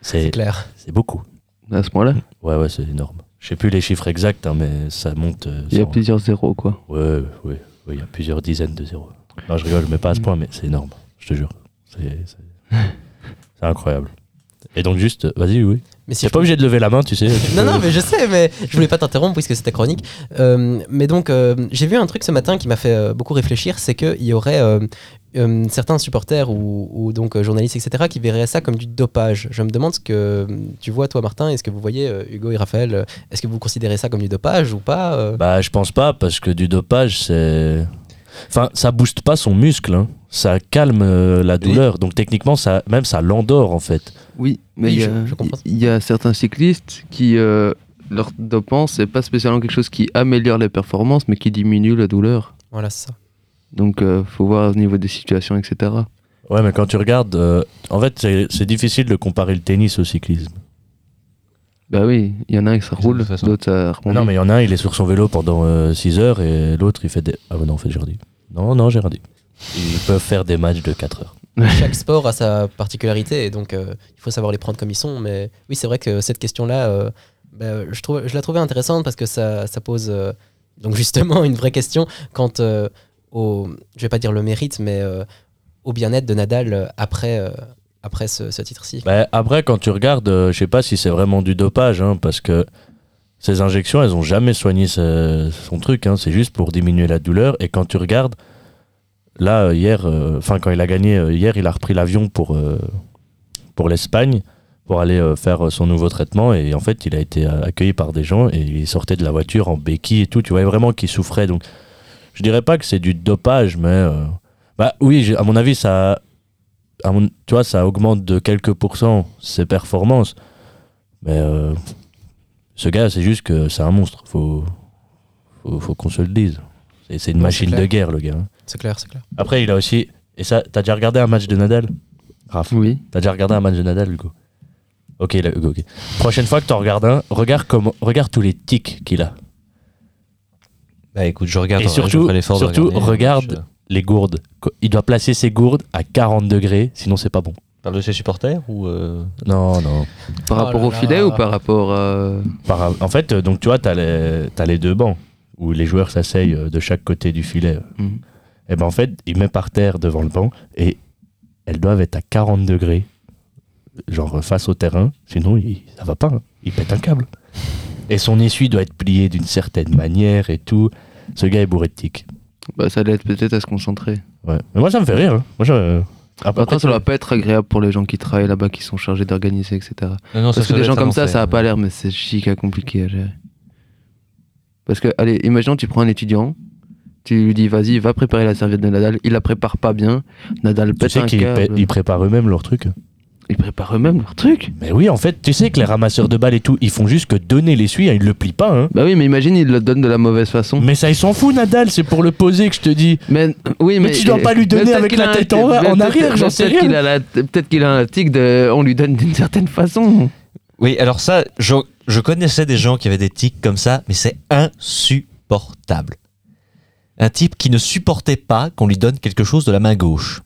C'est clair. c'est beaucoup. À ce moment-là, Ouais, ouais, c'est énorme. Je sais plus les chiffres exacts, hein, mais ça monte. euh, il y a sans- plusieurs zéros, quoi. Ouais, ouais, ouais, il y a plusieurs dizaines de zéros. Non, je rigole, mais pas à ce point, mais c'est énorme, je te jure. C'est incroyable. Et donc, juste, vas-y, oui. Mais si T'es je pas obligé de lever la main, tu sais. tu Non, peux- non, mais je sais, mais je voulais pas t'interrompre puisque c'était chronique. Euh, mais donc, euh, j'ai vu un truc ce matin qui m'a fait euh, beaucoup réfléchir, c'est qu'il y aurait certains supporters ou, ou donc journalistes, etc., qui verraient ça comme du dopage. Je me demande ce que tu vois, toi, Martin, est-ce que vous voyez, Hugo et Raphaël, est-ce que vous considérez ça comme du dopage ou pas Bah, je pense pas, parce que du dopage, c'est. Enfin, ça booste pas son muscle, hein. ça calme euh, la douleur. Donc, techniquement, ça, même ça l'endort, en fait. Oui, mais Oui, il y, je- a- je comprends. il y a certains cyclistes qui, euh, leur dopant, c'est pas spécialement quelque chose qui améliore les performances, mais qui diminue la douleur. Voilà, c'est ça. Donc, euh, faut voir au niveau des situations, etc. Ouais, mais quand tu regardes, euh, en fait, c'est difficile de comparer le tennis au cyclisme. Bah oui, il y en a un qui toute roule, façon. d'autres ça rebondit. Non, mais il y en a un, il est sur son vélo pendant 6 heures et l'autre, il fait des. Ah, bah non, en fait, j'ai rien dit. Non, non, j'ai rien dit. Ils peuvent faire des matchs de 4 heures. [LAUGHS] Chaque sport a sa particularité et donc euh, il faut savoir les prendre comme ils sont. Mais oui, c'est vrai que cette question-là, euh, bah, je, trouve, je la trouvais intéressante parce que ça, ça pose euh, donc justement [LAUGHS] une vraie question quant euh, au, je vais pas dire le mérite, mais euh, au bien-être de Nadal euh, après, euh, après ce, titre-ci. Bah, après, quand tu regardes, euh, je sais pas si c'est vraiment du dopage, hein, parce que ces injections, elles ont jamais soigné son truc. hein, c'est juste pour diminuer la douleur. Et quand tu regardes, là, euh, hier, euh, enfin, quand il a gagné, euh, hier, il a repris l'avion pour, pour l'Espagne pour aller faire son nouveau traitement. Et en fait, il a été accueilli par des gens et il sortait de la voiture en béquille et tout. Tu voyais vraiment qu'il souffrait. Donc, je dirais pas que c'est du dopage, mais. bah oui, à mon avis, ça à mon- tu vois, ça augmente de quelques pourcents ses performances. Mais euh, ce gars, c'est juste que c'est un monstre. Faut, faut, faut qu'on se le dise. C'est, une Ouais, machine de guerre, le gars. hein. C'est clair, c'est clair. Après, il a aussi. Et ça, t'as déjà regardé un match de Nadal? Raph, Oui. t'as déjà regardé un match de Nadal, Hugo? Ok, là, Hugo, ok. Prochaine fois que t'en regardes un, regarde, comment, regarde tous les tics qu'il a. Bah écoute, je regarde. Et je surtout- ferai l'effort de surtout, regarder, regarde. Les gourdes. Il doit placer ses gourdes à 40 degrés, sinon c'est pas bon. Parle de ses supporters ou euh, Non, non. Par Oh rapport au filet là. ou par rapport à... Par- en fait, euh, donc tu vois, t'as les, t'as les deux bancs où les joueurs s'asseyent euh, de chaque côté du filet. Mhm. Et ben en fait, il met par terre devant le banc et elles doivent être à 40 degrés, genre face au terrain, sinon il, ça va pas, hein. il pète un câble. Et son essuie doit être plié d'une certaine manière et tout. Ce gars est bourré de tics. Bah, ça l'aide peut-être à se concentrer. Ouais. Mais moi, ça me fait rire. hein. Moi, je- après, Après, ça doit pas être agréable pour les gens qui travaillent là-bas, qui sont chargés d'organiser, etc. Non, non, Parce que doit des gens être comme ça, ça a pas l'air, mais c'est chica compliqué à gérer. Parce que, allez, imaginons, tu prends un étudiant, tu lui dis, vas-y, va préparer la serviette de Nadal, il la prépare pas bien, Nadal tu pète sais un qu'ils câble. pè- ils préparent eux-mêmes leur truc. Ils préparent eux-mêmes leur truc. Mais oui, en fait, tu sais que les ramasseurs de balles et tout, ils font juste que donner l'essuie, hein, ils le plient pas. Hein. Bah oui, mais imagine, ils le donnent de la mauvaise façon. Mais ça, il s'en fout, Nadal, c'est pour le poser que je te dis. Mais, oui, Mais mais, tu dois pas lui donner avec la tête en- arrière, j'en sais peut-être rien. qu'il a la- Peut-être qu'il a un tic de. On lui donne d'une certaine façon. Oui, alors ça, je, je connaissais des gens qui avaient des tics comme ça, mais c'est insupportable. Un type qui ne supportait pas qu'on lui donne quelque chose de la main gauche.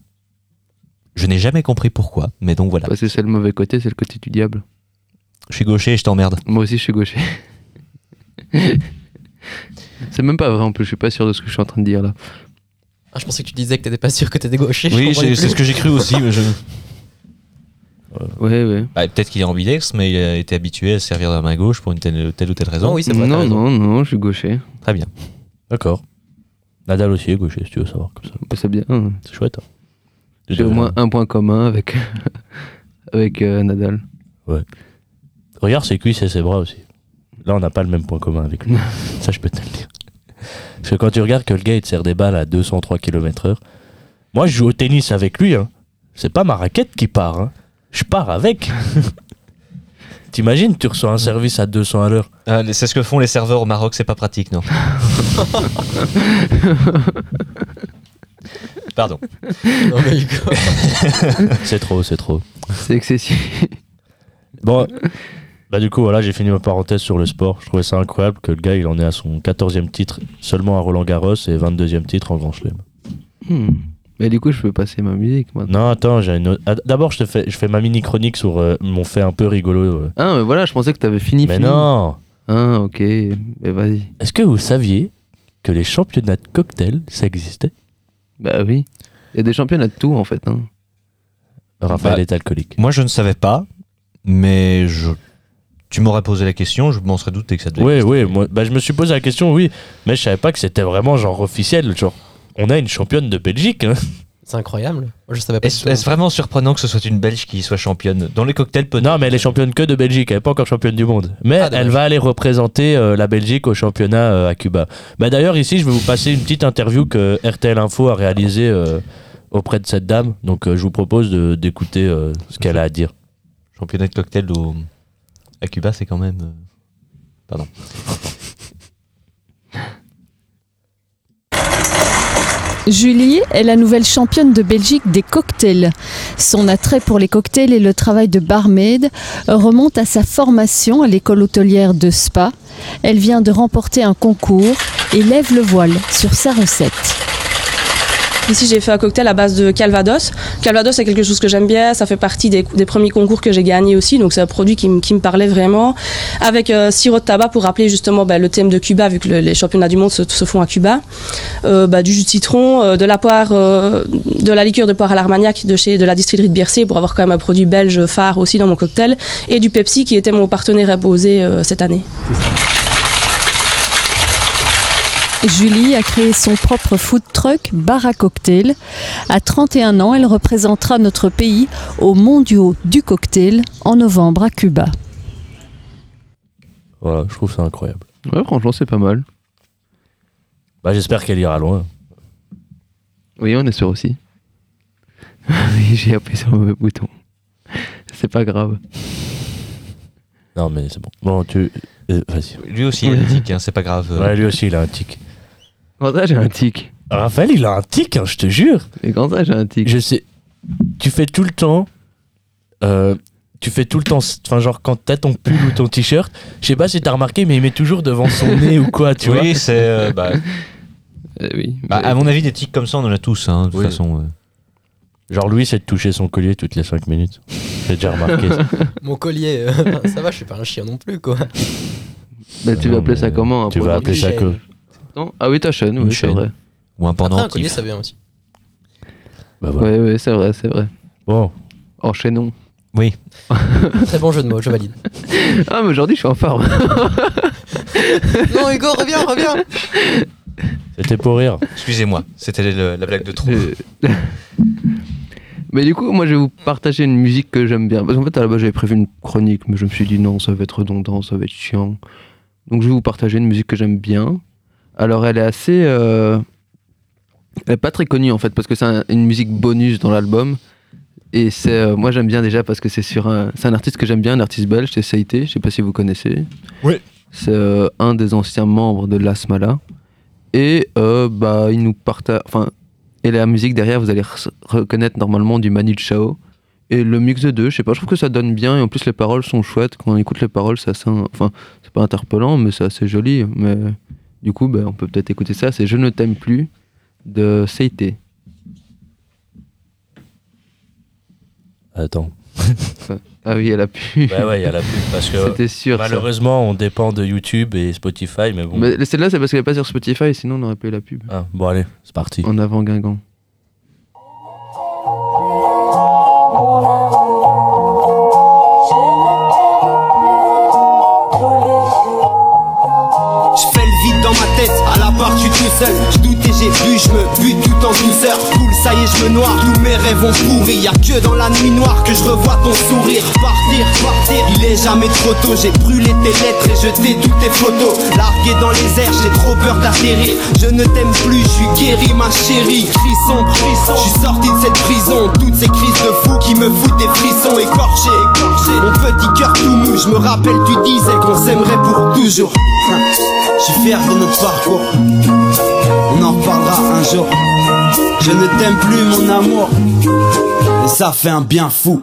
Je n'ai jamais compris pourquoi, mais donc voilà. Parce que c'est le mauvais côté, c'est le côté du diable. Je suis gaucher et je t'emmerde. Moi aussi, je suis gaucher. [LAUGHS] c'est même pas vrai en plus, je suis pas sûr de ce que je suis en train de dire là. Ah, je pensais que tu disais que t'étais pas sûr que t'étais gaucher. Oui, c'est ce que j'ai cru aussi. mais je- Ouais, ouais. Bah, Peut-être qu'il est ambidex, mais il a été habitué à se servir de la main gauche pour une telle, telle ou telle raison. Non, oui, vrai. Non, raison. non, non, je suis gaucher. Très bien. D'accord. Nadal aussi est gaucher, si tu veux savoir comme ça. Bah, c'est bien. C'est chouette. hein. J'ai au moins un point commun avec, [LAUGHS] avec euh, Nadal. Regarde ses cuisses et ses bras aussi. Là, on n'a pas le même point commun avec lui. [LAUGHS] ça, je peux te le dire. Parce que quand tu regardes que le gars, il te sert des balles à 203 km/h. Moi, je joue au tennis avec lui. Hein. C'est pas ma raquette qui part. hein. Je pars avec. [LAUGHS] T'imagines, tu reçois un service à 200 à l'heure. Ah, c'est ce que font les serveurs au Maroc, c'est pas pratique, non Pardon. [LAUGHS] Non, mais Hugo. [LAUGHS] C'est trop, c'est trop. C'est excessif. Bon, bah du coup, voilà, j'ai fini ma parenthèse sur le sport. Je trouvais ça incroyable que le gars, il en est à son 14e titre seulement à Roland Garros et 22e titre en Grand Chelem. Hmm. Mais du coup, je peux passer ma musique maintenant. Non, attends, j'ai une autre- Ah, D'abord, je te fais, je fais ma mini chronique sur euh, mon fait un peu rigolo. euh. Ah, mais voilà, je pensais que t'avais fini. Mais fini. non Ah, ok. Mais vas-y. Est-ce que vous saviez que les championnats de cocktail, ça existait? Bah oui. Il y a des championnats de tout, en fait. Hein. Raphaël Bah, est alcoolique. Moi, je ne savais pas, mais je... tu m'aurais posé la question, je m'en serais douté que ça devait Oui, exister. oui, moi, bah, je me suis posé la question, oui, mais je savais pas que c'était vraiment genre officiel. Genre, on a une championne de Belgique. hein. C'est incroyable. Moi, je savais pas. du Est-ce vraiment surprenant que ce soit une Belge qui soit championne Dans les cocktails, peut Non, mais elle est championne que de Belgique, elle est pas encore championne du monde. Mais Ah, elle va aller représenter euh, la Belgique au championnat euh, à Cuba. Bah, D'ailleurs, ici, je vais vous passer une petite interview que RTL Info a réalisée euh, auprès de cette dame. Donc, euh, je vous propose de- d'écouter euh, ce qu'elle a à dire. Championnat de cocktail au... à Cuba, c'est quand même. Pardon. Julie est la nouvelle championne de Belgique des cocktails. Son attrait pour les cocktails et le travail de barmaid remonte à sa formation à l'école hôtelière de Spa. Elle vient de remporter un concours et lève le voile sur sa recette. Ici, j'ai fait un cocktail à base de Calvados. Calvados, c'est quelque chose que j'aime bien. Ça fait partie des, premiers concours que j'ai gagnés aussi. Donc, c'est un produit qui, me- parlait vraiment. Avec euh, sirop de tabac pour rappeler justement bah, le thème de Cuba, vu que le- les championnats du monde se, se font à Cuba. Euh, bah, du jus de citron, euh, de la poire, de la liqueur de poire à l'armagnac de chez la distillerie de Biercé pour avoir quand même un produit belge phare aussi dans mon cocktail. Et du Pepsi qui était mon partenaire imposé cette année. Julie a créé son propre food truck bar à cocktail. À 31 ans, elle représentera notre pays aux mondiaux du cocktail en novembre à Cuba. Voilà, je trouve ça incroyable. Ouais, franchement, c'est pas mal. Bah, J'espère qu'elle ira loin. Oui, on est sûr aussi. [LAUGHS] oui, j'ai appuyé sur le mauvais bouton. C'est pas grave. Non, mais c'est bon. Bon, tu. euh, Vas-y. Lui aussi, il a des tics, hein, c'est pas grave. Ouais, lui aussi, il a un tic. Quand ça, j'ai un tic. Raphaël, il a un tic, hein, je te jure. Et quand ça, j'ai un tic. Je sais. Tu fais tout le temps. euh, tu fais tout le temps. Enfin, genre, quand t'as ton pull ou ton t-shirt, je sais pas si t'as remarqué, mais il met toujours devant son [LAUGHS] nez ou quoi, tu vois. oui, c'est. euh, bah, [LAUGHS] Euh, oui. bah, à mon avis, des tics comme ça, on en a tous, hein, de toute Oui. façon. euh. Genre, lui, c'est de toucher son collier toutes les 5 minutes. [LAUGHS] J'ai déjà remarqué ça. Mon collier, euh, ça va, je suis pas un chien non plus, quoi. Bah, tu vas appeler ça comment Tu vas le- appeler ça chaîne. Non Ah oui, ta chaîne, Une oui, c'est chaîne. vrai. Ou un Après, un collier, ça vient aussi. Bah, voilà. Ouais, ouais, c'est vrai, c'est vrai. Bon, Enchaînons. Oui. [LAUGHS] Très bon jeu de mots, je valide. [LAUGHS] Ah, mais aujourd'hui, je suis en forme. [LAUGHS] non, Hugo, reviens, reviens. c'était pour rire. Excusez-moi, c'était le- la blague de trop. Euh, Mais du coup, moi, je vais vous partager une musique que j'aime bien. Parce qu'en fait, à la base, j'avais prévu une chronique, mais je me suis dit non, ça va être redondant, ça va être chiant. Donc, je vais vous partager une musique que j'aime bien. Alors, elle est assez. euh, Elle est pas très connue, en fait, parce que c'est un- une musique bonus dans l'album. Et c'est. euh, Moi, j'aime bien déjà parce que c'est sur un. C'est un artiste que j'aime bien, un artiste belge, c'est Saïté. Je sais pas si vous connaissez. Oui. C'est euh, un des anciens membres de l'Asmala. Et euh, bah, il nous partage. Enfin, et la musique derrière, vous allez re- reconnaître normalement du Manu Chao. Et le mix de deux, je sais pas, je trouve que ça donne bien. Et en plus, les paroles sont chouettes. Quand on écoute les paroles, c'est assez. Enfin, c'est pas interpellant, mais c'est assez joli. Mais du coup, bah, on peut peut-être écouter ça. C'est Je ne t'aime plus de Seite. Attends. Ah oui, elle a pu. [LAUGHS] Ouais, ouais, il y a la pub parce que. C'était sûr. ça. Malheureusement, on dépend de YouTube et Spotify, mais bon. Mais celle-là, c'est parce qu'elle est pas sur Spotify, sinon on aurait pas eu la pub. Ah, bon, allez, c'est parti. En avant Guingamp. Seul. Je doute et j'ai bu, je me bute tout en douceur Cool, ça y est je me noie, tous mes rêves vont pourrir Y'a que dans la nuit noire que je revois ton sourire. Partir, partir, il est jamais trop tôt. J'ai brûlé tes lettres et jeté toutes tes photos. Largué dans les airs, j'ai trop peur d'atterrir. Je ne t'aime plus, je suis guéri ma chérie. Frisson, frisson, je suis sorti de cette prison. Toutes ces crises de fou qui me foutent des frissons écorchés, écorchés. Mon petit cœur tout mou, je me rappelle tu disais qu'on s'aimerait pour toujours suis fier de notre parcours. On en reparlera un jour. Je ne t'aime plus, mon amour. Et ça fait un bien fou.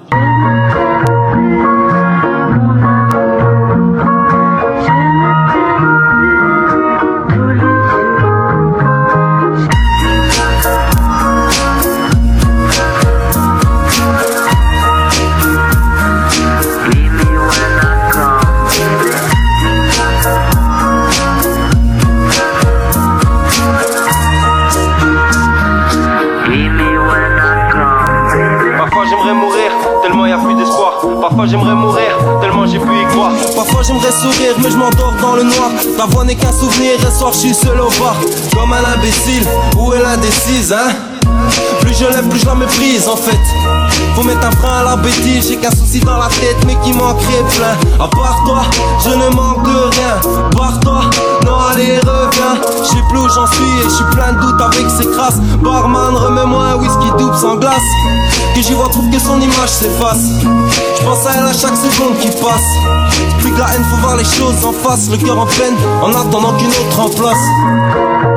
Le noir. Ta voix n'est qu'un souvenir, et soir je suis seul au bar. Comme un imbécile, où est l'indécise, hein? Plus je lève, plus je la méprise en fait. Faut mettre un frein à la bêtise, j'ai qu'un souci dans la tête, mais qui manquerait plein. À part toi, je ne manque de rien. Par toi, non, allez, reviens. Je sais plus où j'en suis et je suis plein de doutes avec ces crasses. Barman, remets-moi un whisky double sans glace. Que j'y vois, trouve que son image s'efface. Je pense à elle à chaque seconde qui passe. Plus que la haine, faut voir les choses en face. Le cœur en peine, en attendant qu'une autre en place.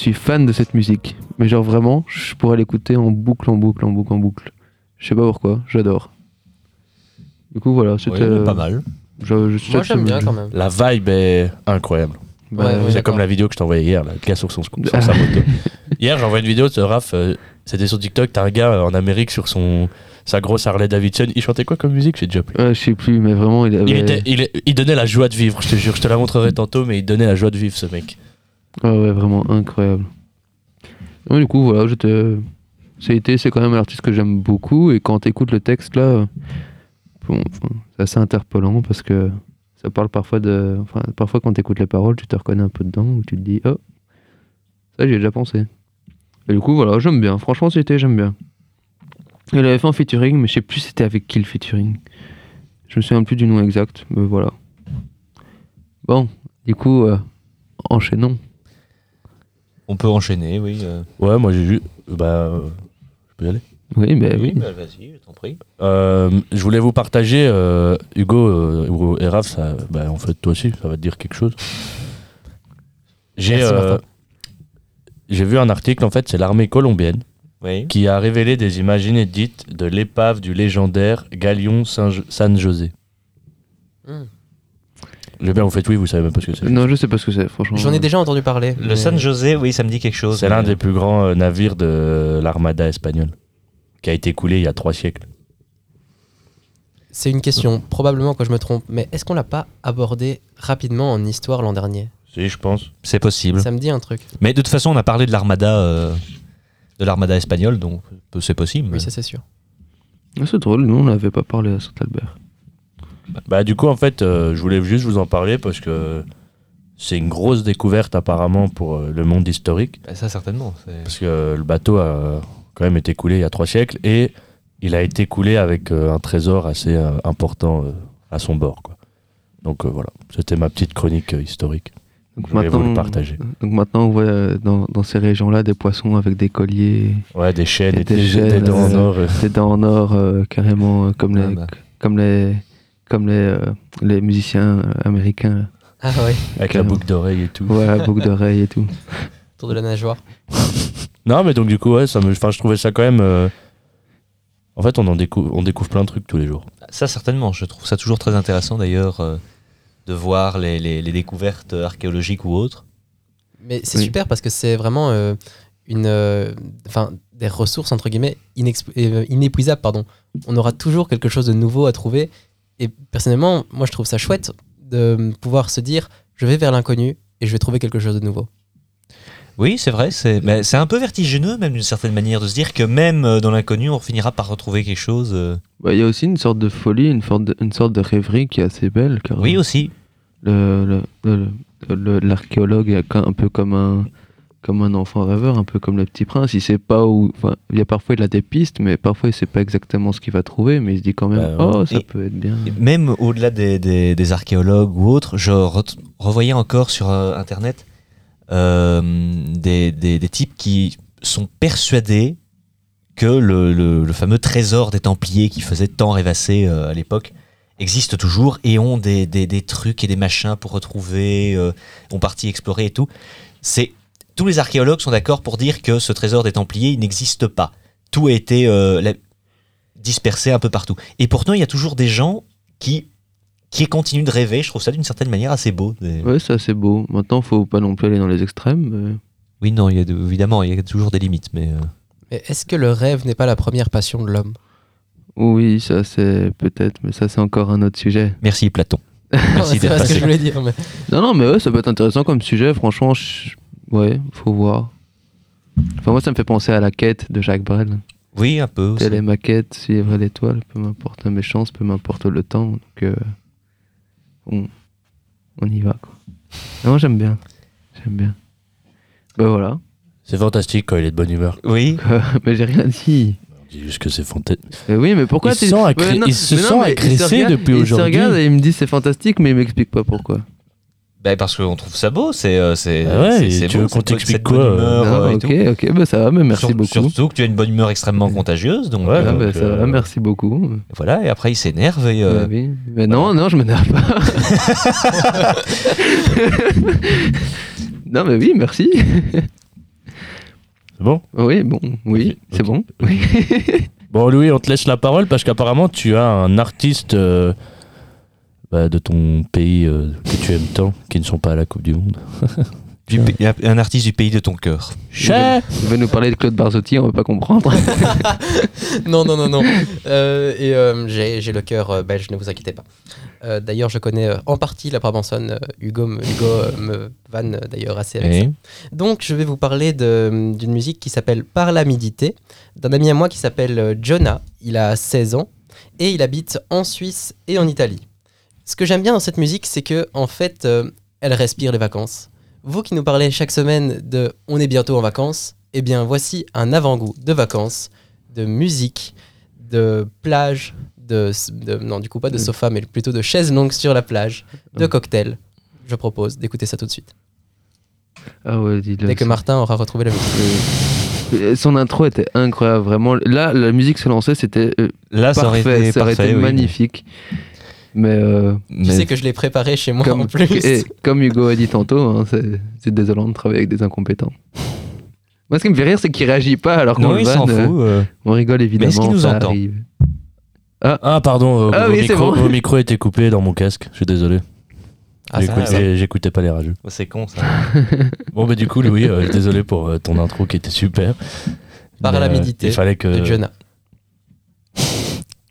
Suis fan de cette musique. Mais genre vraiment, je pourrais l'écouter en boucle, en boucle, en boucle, en boucle. Je sais pas pourquoi, j'adore. Du coup voilà, c'était... Ouais, pas mal. Je, je- Moi j'aime bien quand même. La vibe est incroyable. Bah, Ouais, C'est comme la vidéo que je t'ai envoyée hier, là, le gars sur, son, sur sa moto. [LAUGHS] Hier, j'ai envoyé une vidéo de Raph, euh, c'était sur TikTok, t'as un gars euh, en Amérique sur son, sa grosse Harley Davidson. Il chantait quoi comme musique? J'ai déjà plus. Ouais, je sais plus, mais vraiment, il avait... Il, était, il, il donnait la joie de vivre, je te jure, je te la montrerai tantôt, mais il donnait la joie de vivre ce mec. Ah ouais, vraiment incroyable. Du coup, voilà, j'étais... CIT, c'est quand même un artiste que j'aime beaucoup, et quand t'écoutes le texte, là, bon, c'est assez interpellant, parce que ça parle parfois de... Enfin, parfois quand t'écoutes les paroles, tu te reconnais un peu dedans, ou tu te dis, oh, ça j'y ai déjà pensé. Et du coup, voilà, j'aime bien. Franchement, CIT, j'aime bien. Il avait fait un featuring, mais je sais plus c'était avec qui le featuring. Je me souviens plus du nom exact, mais voilà. Bon, du coup, euh, enchaînons. On peut enchaîner, oui. euh. Ouais, moi j'ai vu. Bah. euh, je peux y aller Oui, bah oui. bah, vas-y, je t'en prie. Euh, je voulais vous partager, euh, Hugo, euh, Hugo et Raph, ça, bah, en fait, toi aussi, ça va te dire quelque chose. J'ai Merci, euh, Martin. j'ai vu un article, en fait, c'est l'armée colombienne Oui. qui a révélé des images inédites de l'épave du légendaire Galion San, San José. J'ai bien, vous faites oui, vous savez même pas ce que c'est. Non, je sais pas ce que c'est, franchement. J'en ai déjà entendu parler. Le mais- San José, oui, ça me dit quelque chose. C'est l'un des plus grands euh, navires de l'armada espagnole, qui a été coulé il y a trois siècles. C'est une question, probablement que je me trompe, mais est-ce qu'on l'a pas abordé rapidement en histoire l'an dernier? Si, je pense. C'est possible. Ça me dit un truc. Mais de toute façon, on a parlé de l'armada, euh, de l'armada espagnole, donc c'est possible. Oui, ça c'est sûr. Ah, c'est drôle, nous on n'avait pas parlé à Saint-Albert. Bah du coup en fait euh, je voulais juste vous en parler parce que c'est une grosse découverte apparemment pour euh, le monde historique Bah, ça certainement. parce que euh, le bateau a quand même été coulé il y a trois siècles et il a été coulé avec euh, un trésor assez euh, important euh, à son bord quoi. Donc euh, voilà, c'était ma petite chronique euh, historique. Donc Je voulais vous le partager. donc maintenant, on voit dans, dans ces régions-là des poissons avec des colliers, Ouais, des chaînes et, Et des des, chaînes, des dents en or. des dents en or, euh, carrément euh, comme les, Ah bah. comme les, comme les, euh, les musiciens euh, américains. Ah ouais, avec la boucle d'oreille et tout. Ouais, la boucle d'oreille et tout. [LAUGHS] autour de la nageoire. Non mais donc du coup ouais, ça me, enfin je trouvais ça quand même. euh, En fait on en découvre, on découvre plein de trucs tous les jours. Ça certainement. Je trouve ça toujours très intéressant d'ailleurs euh, de voir les, les- les découvertes archéologiques ou autres. Mais c'est Oui. super parce que c'est vraiment euh, une, euh, enfin, des ressources entre guillemets inexp- inépuisables. Pardon. On aura toujours quelque chose de nouveau à trouver. Et personnellement, moi je trouve ça chouette de pouvoir se dire je vais vers l'inconnu et je vais trouver quelque chose de nouveau. Oui, c'est vrai. C'est mais c'est un peu vertigineux même d'une certaine manière de se dire que même euh, dans l'inconnu, on finira par retrouver quelque chose. euh. Bah, Il y a aussi une sorte de folie, une sorte de, une sorte de rêverie qui est assez belle. Car Oui aussi. le- le- le- le- le- l'archéologue est un peu comme un, comme un enfant rêveur, un peu comme le petit prince. Il sait pas où. Enfin, il y a parfois il a des pistes, mais parfois il sait pas exactement ce qu'il va trouver, mais il se dit quand même, Bah, oh, ça peut être bien. Même au-delà des, des- des archéologues ou autres, je re- revoyais encore sur euh, Internet euh, des, des- des types qui sont persuadés que le, le- le fameux trésor des Templiers qui faisait tant rêvasser euh, à l'époque existe toujours et ont des, des- des trucs et des machins pour retrouver, euh, ont parti explorer et tout. C'est tous les archéologues sont d'accord pour dire que ce trésor des Templiers il n'existe pas. Tout a été euh, la- dispersé un peu partout. Et pourtant, il y a toujours des gens qui qui continuent de rêver. Je trouve ça d'une certaine manière assez beau. Ça c'est beau. Maintenant, faut pas non plus aller dans les extrêmes. mais- Oui, non, il y a de- évidemment, il y a toujours des limites, mais euh, Mais est-ce que le rêve n'est pas la première passion de l'homme? Oui, ça c'est peut-être, mais ça c'est encore un autre sujet. merci Platon. [LAUGHS] Merci C'est d'être pas ce que je voulais dire. Mais... Non, non, mais ouais, ça peut être intéressant comme sujet. Franchement, je- ouais, faut voir. Enfin, moi, ça me fait penser à la quête de Jacques Brel. Oui, un peu. aussi. Telle est ma quête, suivre l'étoile, peu m'importe mes chances, peu m'importe le temps. Donc, euh, on, on y va, quoi. Non, j'aime bien. J'aime bien. Ben voilà. C'est fantastique quand il est de bonne humeur. Oui. [LAUGHS] mais j'ai rien dit. On dit juste que c'est fantastique. Mais oui, mais pourquoi sent non, se mais non, sent mais il se agressés regarde- depuis Il aujourd'hui. se regarde et il me dit c'est fantastique, mais il m'explique pas pourquoi. Ben, parce qu'on trouve ça beau, c'est euh, c'est Ah ouais, c'est- tu beau, veux qu'on t'explique quoi, euh, humeur, Ah, euh, et ok, ok, bah ça va, mais merci Sur- beaucoup. Surtout que tu as une bonne humeur extrêmement contagieuse, donc Ouais, Ah, euh, bah, ça euh, va, merci beaucoup. voilà. Et après il s'énerve et euh, Ouais, oui. Mais non, non, je m'énerve pas. [LAUGHS] non, mais oui, merci. C'est bon? Oui, bon, oui, c'est bon. Oui. Bon, Louis, on te laisse la parole parce qu'apparemment, tu as un artiste euh, bah, de ton pays euh, que tu aimes tant qui ne sont pas à la Coupe du Monde. [LAUGHS] du pa- un artiste du pays de ton cœur. Cher Il veut nous parler de Claude Barzotti, on va pas comprendre. [LAUGHS] [LAUGHS] non, non, non, non. Euh, et euh, j'ai j'ai le cœur euh, belge, ne vous inquiétez pas. Euh, d'ailleurs, je connais euh, en partie la Brabançonne. euh, Hugo, me- Hugo euh, me vanne euh, d'ailleurs assez avec ça. Donc, je vais vous parler de- d'une musique qui s'appelle Par la Midité, d'un ami à moi qui s'appelle euh, Jonah. Il a 16 ans et il habite en Suisse et en Italie. Ce que j'aime bien dans cette musique, c'est que en fait, euh, elle respire les vacances. Vous qui nous parlez chaque semaine de On est bientôt en vacances, eh bien, voici un avant-goût de vacances, de musique, de plage, de, de- non du coup pas de Mm. sofa, mais plutôt de chaises longues sur la plage, de Mm. cocktails. Je propose d'écouter ça tout de suite. Ah ouais, dis-le. Dès que Martin aura retrouvé la musique. Euh, Son intro était incroyable, vraiment. Là, la musique se lançait, c'était euh, Là, ça aurait parfait, été ça aurait parfait, été oui. magnifique. Mais, euh, Tu Mais- sais que je l'ai préparé chez moi comme, en plus. [LAUGHS] et comme Hugo a dit tantôt, hein, c'est désolant de travailler avec des incompétents. Moi, ce qui me fait rire, c'est qu'il réagit pas alors qu'on le vanne, euh, fout. euh. On rigole évidemment. est-ce qu'il nous ça entend arrive. Ah, pardon, euh, Ah vos, oui, c'est micros, bon. vos micros étaient coupés dans mon casque. Je suis désolé. Ah, J'écoutais pas les rageux. C'est con ça. [LAUGHS] Bon, bah, du coup, Louis, euh, désolé pour euh, ton intro qui était super. Par Mais, la euh, midité Il fallait que. de Jonah.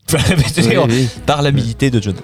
[LAUGHS] Oui, oui. Par la milité de John.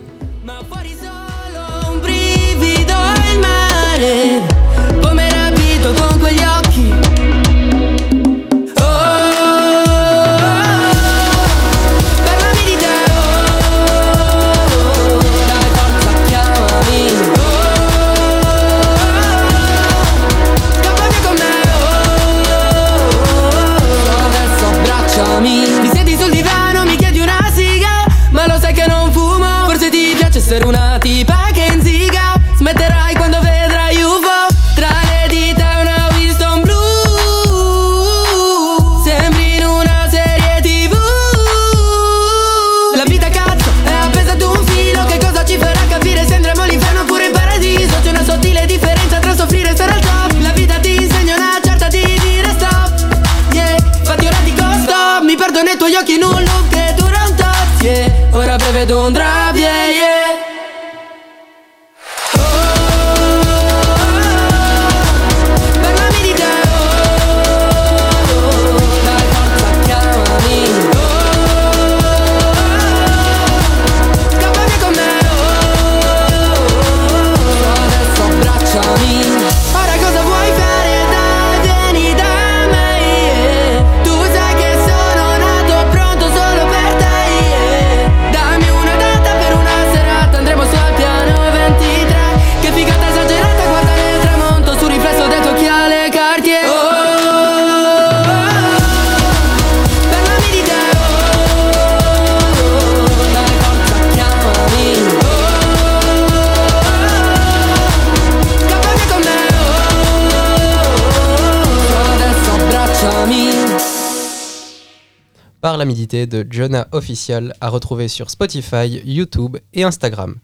De Jonah Official à retrouver sur Spotify, YouTube et Instagram.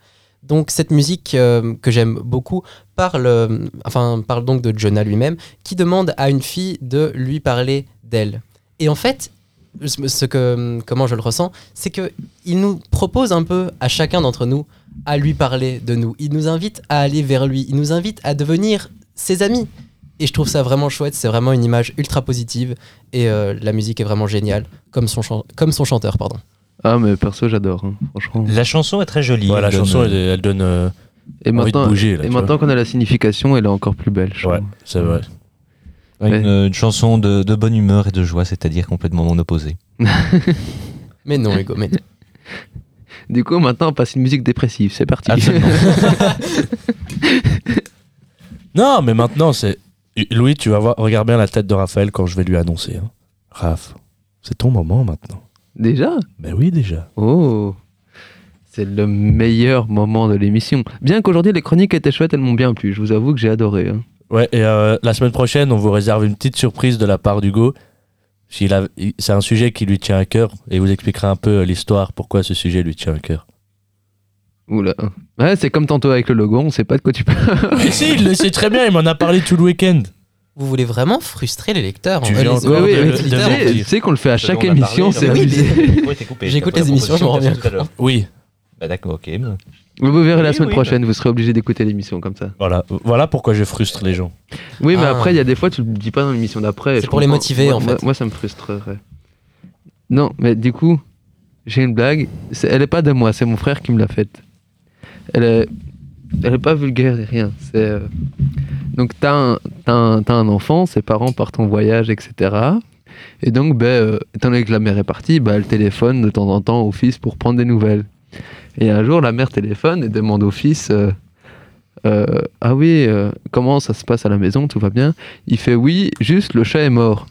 Donc cette musique euh, que j'aime beaucoup parle, euh, enfin, parle donc de Jonah lui-même qui demande à une fille de lui parler d'elle. Et en fait, ce que, comment je le ressens, c'est que il nous propose un peu à chacun d'entre nous à lui parler de nous. Il nous invite à aller vers lui. Il nous invite à devenir ses amis. Et je trouve ça vraiment chouette. C'est vraiment une image ultra positive. Et euh, la musique est vraiment géniale, comme son, chan- comme son chanteur, pardon. Ah, mais perso, j'adore, hein, franchement. La chanson est très jolie. Ouais, la donne, chanson, euh, elle, elle donne euh, Et envie de maintenant, bouger. Là, et maintenant qu'on a la signification, elle est encore plus belle. je. Ouais, c'est vrai. Une, une chanson de, de bonne humeur et de joie, c'est-à-dire complètement mon opposé. [LAUGHS] Mais non, Hugo, mais non. Du coup, maintenant, on passe une musique dépressive. C'est parti. [LAUGHS] Non, mais maintenant, c'est. Louis, tu vas voir, regarde bien la tête de Raphaël quand je vais lui annoncer. hein. Raph, c'est ton moment maintenant. Déjà? Ben oui, déjà. Oh C'est le meilleur moment de l'émission. Bien qu'aujourd'hui, les chroniques étaient chouettes, elles m'ont bien plu. Je vous avoue que j'ai adoré. hein. Ouais, et euh, la semaine prochaine, on vous réserve une petite surprise de la part d'Hugo. C'est un sujet qui lui tient à cœur et il vous expliquera un peu euh, l'histoire, pourquoi ce sujet lui tient à cœur. Oula. Ouais, c'est comme tantôt avec le logo, on sait pas de quoi tu parles. [LAUGHS] Mais si, il le sait très bien, il m'en a parlé tout le week-end. Vous voulez vraiment frustrer les lecteurs Tu euh, viens les- encore les de- de- auditeurs. de- Tu sais- tu sais qu'on le fait à Ce chaque dont on a émission, parlé, c'est non, mais- abusé. Le micro était coupé. J'écoute les la émissions, je m'en proposition reviens. que t'as tout à l'heure. Oui, Bah d'accord, ok. mais- Vous verrez la Oui, semaine oui, prochaine, vous serez obligé d'écouter l'émission comme ça. voilà, voilà pourquoi je frustre les gens. Oui, mais Ah. après, il y a des fois, tu le dis pas dans l'émission d'après. C'est je pour les comprends. motiver, Moi- en moi- fait. Moi, ça me frustrerait. Non, mais du coup, j'ai une blague. C'est- Elle est pas de moi, c'est mon frère qui me l'a faite. Elle est, pas vulgaire et rien. C'est euh, donc t'as un, t'as un, enfant, ses parents partent en voyage, etc. Et donc, ben, euh, étant donné que la mère est partie, bah, elle téléphone de temps en temps au fils pour prendre des nouvelles. Et un jour, la mère téléphone et demande au fils euh, euh, Ah oui, comment ça se passe à la maison Tout va bien? Il fait Oui, juste le chat est mort.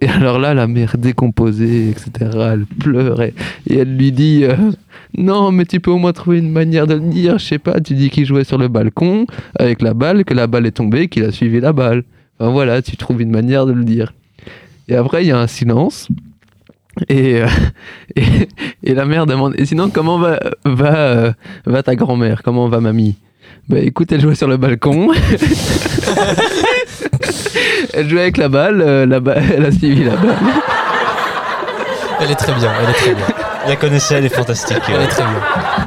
Et alors là, la mère décomposée, etc., elle pleurait. Et elle lui dit euh, Non, mais tu peux au moins trouver une manière de le dire. Je sais pas, tu dis qu'il jouait sur le balcon avec la balle, que la balle est tombée, qu'il a suivi la balle. Enfin voilà, tu trouves une manière de le dire. Et après, il y a un silence. Et, euh, [LAUGHS] et la mère demande Et sinon, comment va, va, euh, va ta grand-mère? Comment va mamie? Bah écoute, elle jouait sur le balcon. [LAUGHS] elle jouait avec la balle, euh, la ba- [LAUGHS] elle a suivi la balle. Elle est très bien, elle est très bien. La connaissait, elle est fantastique. Elle est très bien.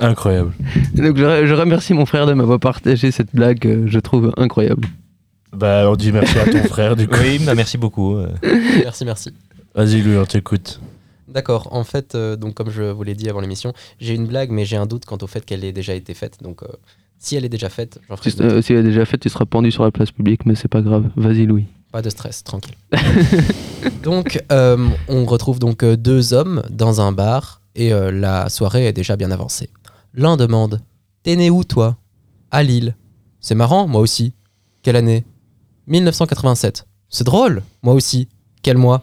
Incroyable. Donc je, je remercie mon frère de m'avoir partagé cette blague, euh, je trouve incroyable. Bah, on dit merci à ton frère, du coup. Oui, bah, merci beaucoup. euh. [LAUGHS] Merci, merci. Vas-y, Louis, on t'écoute. D'accord, en fait, euh, donc comme je vous l'ai dit avant l'émission, j'ai une blague, mais j'ai un doute quant au fait qu'elle ait déjà été faite. Donc, euh, si elle est déjà faite, j'en ferai Si, euh, si elle est déjà faite, tu seras pendu sur la place publique, mais c'est pas grave. Vas-y, Louis. Pas de stress, tranquille. [LAUGHS] donc, euh, on retrouve donc euh, deux hommes dans un bar et euh, la soirée est déjà bien avancée. L'un demande T'es né où, toi? À Lille. C'est marrant, moi aussi. Quelle année? 1987. C'est drôle, moi aussi. Quel mois?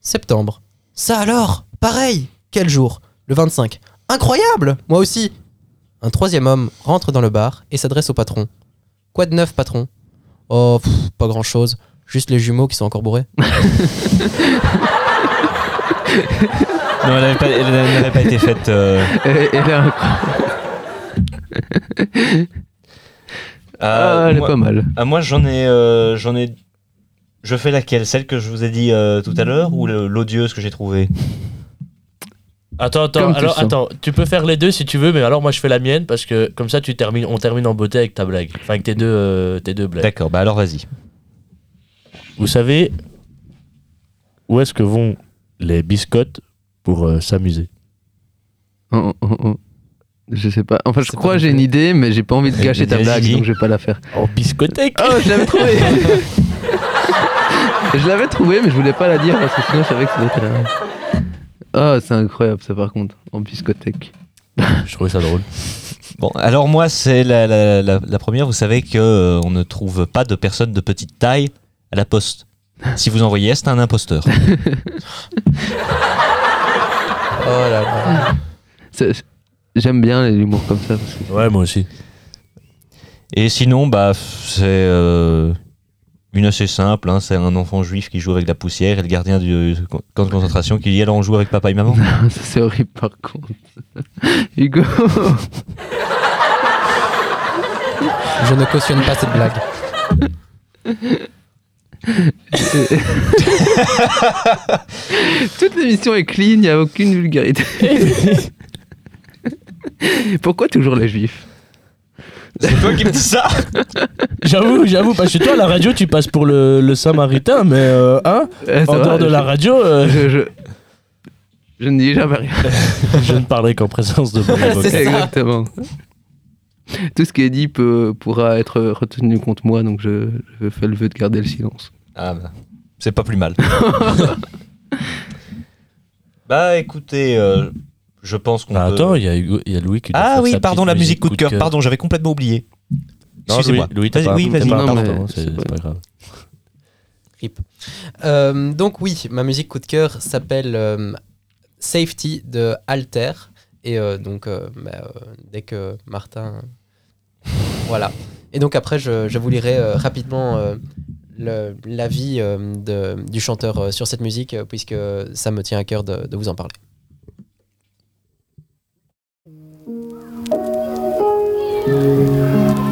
Septembre. Ça alors? Pareil Quel jour? Le 25. Incroyable Moi aussi Un troisième homme rentre dans le bar et s'adresse au patron. Quoi de neuf, patron? Oh, pff, pas grand chose. Juste les jumeaux qui sont encore bourrés. [LAUGHS] Non, elle n'avait pas, elle n'avait pas été faite. euh, Elle, est incroyable. Ah, elle est moi- pas mal. Ah, moi, j'en ai, euh, j'en ai. Je fais laquelle? Celle que je vous ai dit euh, tout à l'heure ou l'odieuse que j'ai trouvée? Attends, attends, Comme tu alors attends, tu peux faire les deux si tu veux, mais alors moi je fais la mienne parce que comme ça tu termines, on termine en beauté avec ta blague. Enfin avec tes deux, euh, tes deux blagues. D'accord, bah alors vas-y. Vous savez où est-ce que vont les biscottes pour euh, s'amuser? Oh, oh, oh. Je sais pas. Enfin, je C'est crois pas j'ai une idée, mais j'ai pas envie de gâcher ta blague, donc je vais pas la faire. En biscothèque Oh, je l'avais trouvé [LAUGHS] Je l'avais trouvé, mais je voulais pas la dire parce que sinon je savais que c'était la. Oh, c'est incroyable ça par contre, en biscothèque. [LAUGHS] Je trouvais ça drôle. Bon, alors moi, c'est la, la- la- la première. Vous savez que euh, on ne trouve pas de personnes de petite taille à la poste. Si vous envoyez, c'est un imposteur. [LAUGHS] Oh là là. J'aime bien l'humour comme ça. parce que- Ouais, moi aussi. Et sinon, bah, c'est. euh, une assez simple, hein, c'est un enfant juif qui joue avec la poussière et le gardien du camp de concentration qui dit alors on joue avec papa et maman. [LAUGHS] Ça, c'est horrible par contre. [LAUGHS] Hugo. Je ne cautionne pas cette blague. [LAUGHS] Toute l'émission est clean, il n'y a aucune vulgarité. Pourquoi toujours les juifs? C'est toi qui me dis ça [LAUGHS] J'avoue, j'avoue, parce que toi, à la radio, tu passes pour le, le samaritain, mais euh, hein Eh, En va, dehors de la radio, euh, je, je, je ne dis jamais rien. [LAUGHS] je ne parlerai qu'en présence de mon avocat. [LAUGHS] Exactement. Tout ce qui est dit peut, pourra être retenu contre moi, donc je, je fais le vœu de garder le silence. Ah bah, c'est pas plus mal. bah écoutez, euh, je pense qu'on Ah, peut- attends, il y, a y Louis qui doit Ah faire oui, sa pardon, la musique coup de cœur. Pardon, j'avais complètement oublié. Non, Excusez-moi. Louis, Louis, t'as Vas-y, oui, vas-y. pardon, c'est pas- grave. [LAUGHS] Rip. Euh, donc oui, ma musique coup de cœur s'appelle euh, Safety de Alter. Et euh, donc euh, bah, euh, dès que Martin... [LAUGHS] voilà. Et donc après, je, je vous lirai euh, rapidement euh, l'avis euh, du chanteur euh, sur cette musique, euh, puisque ça me tient à cœur de- de vous en parler. Innocent.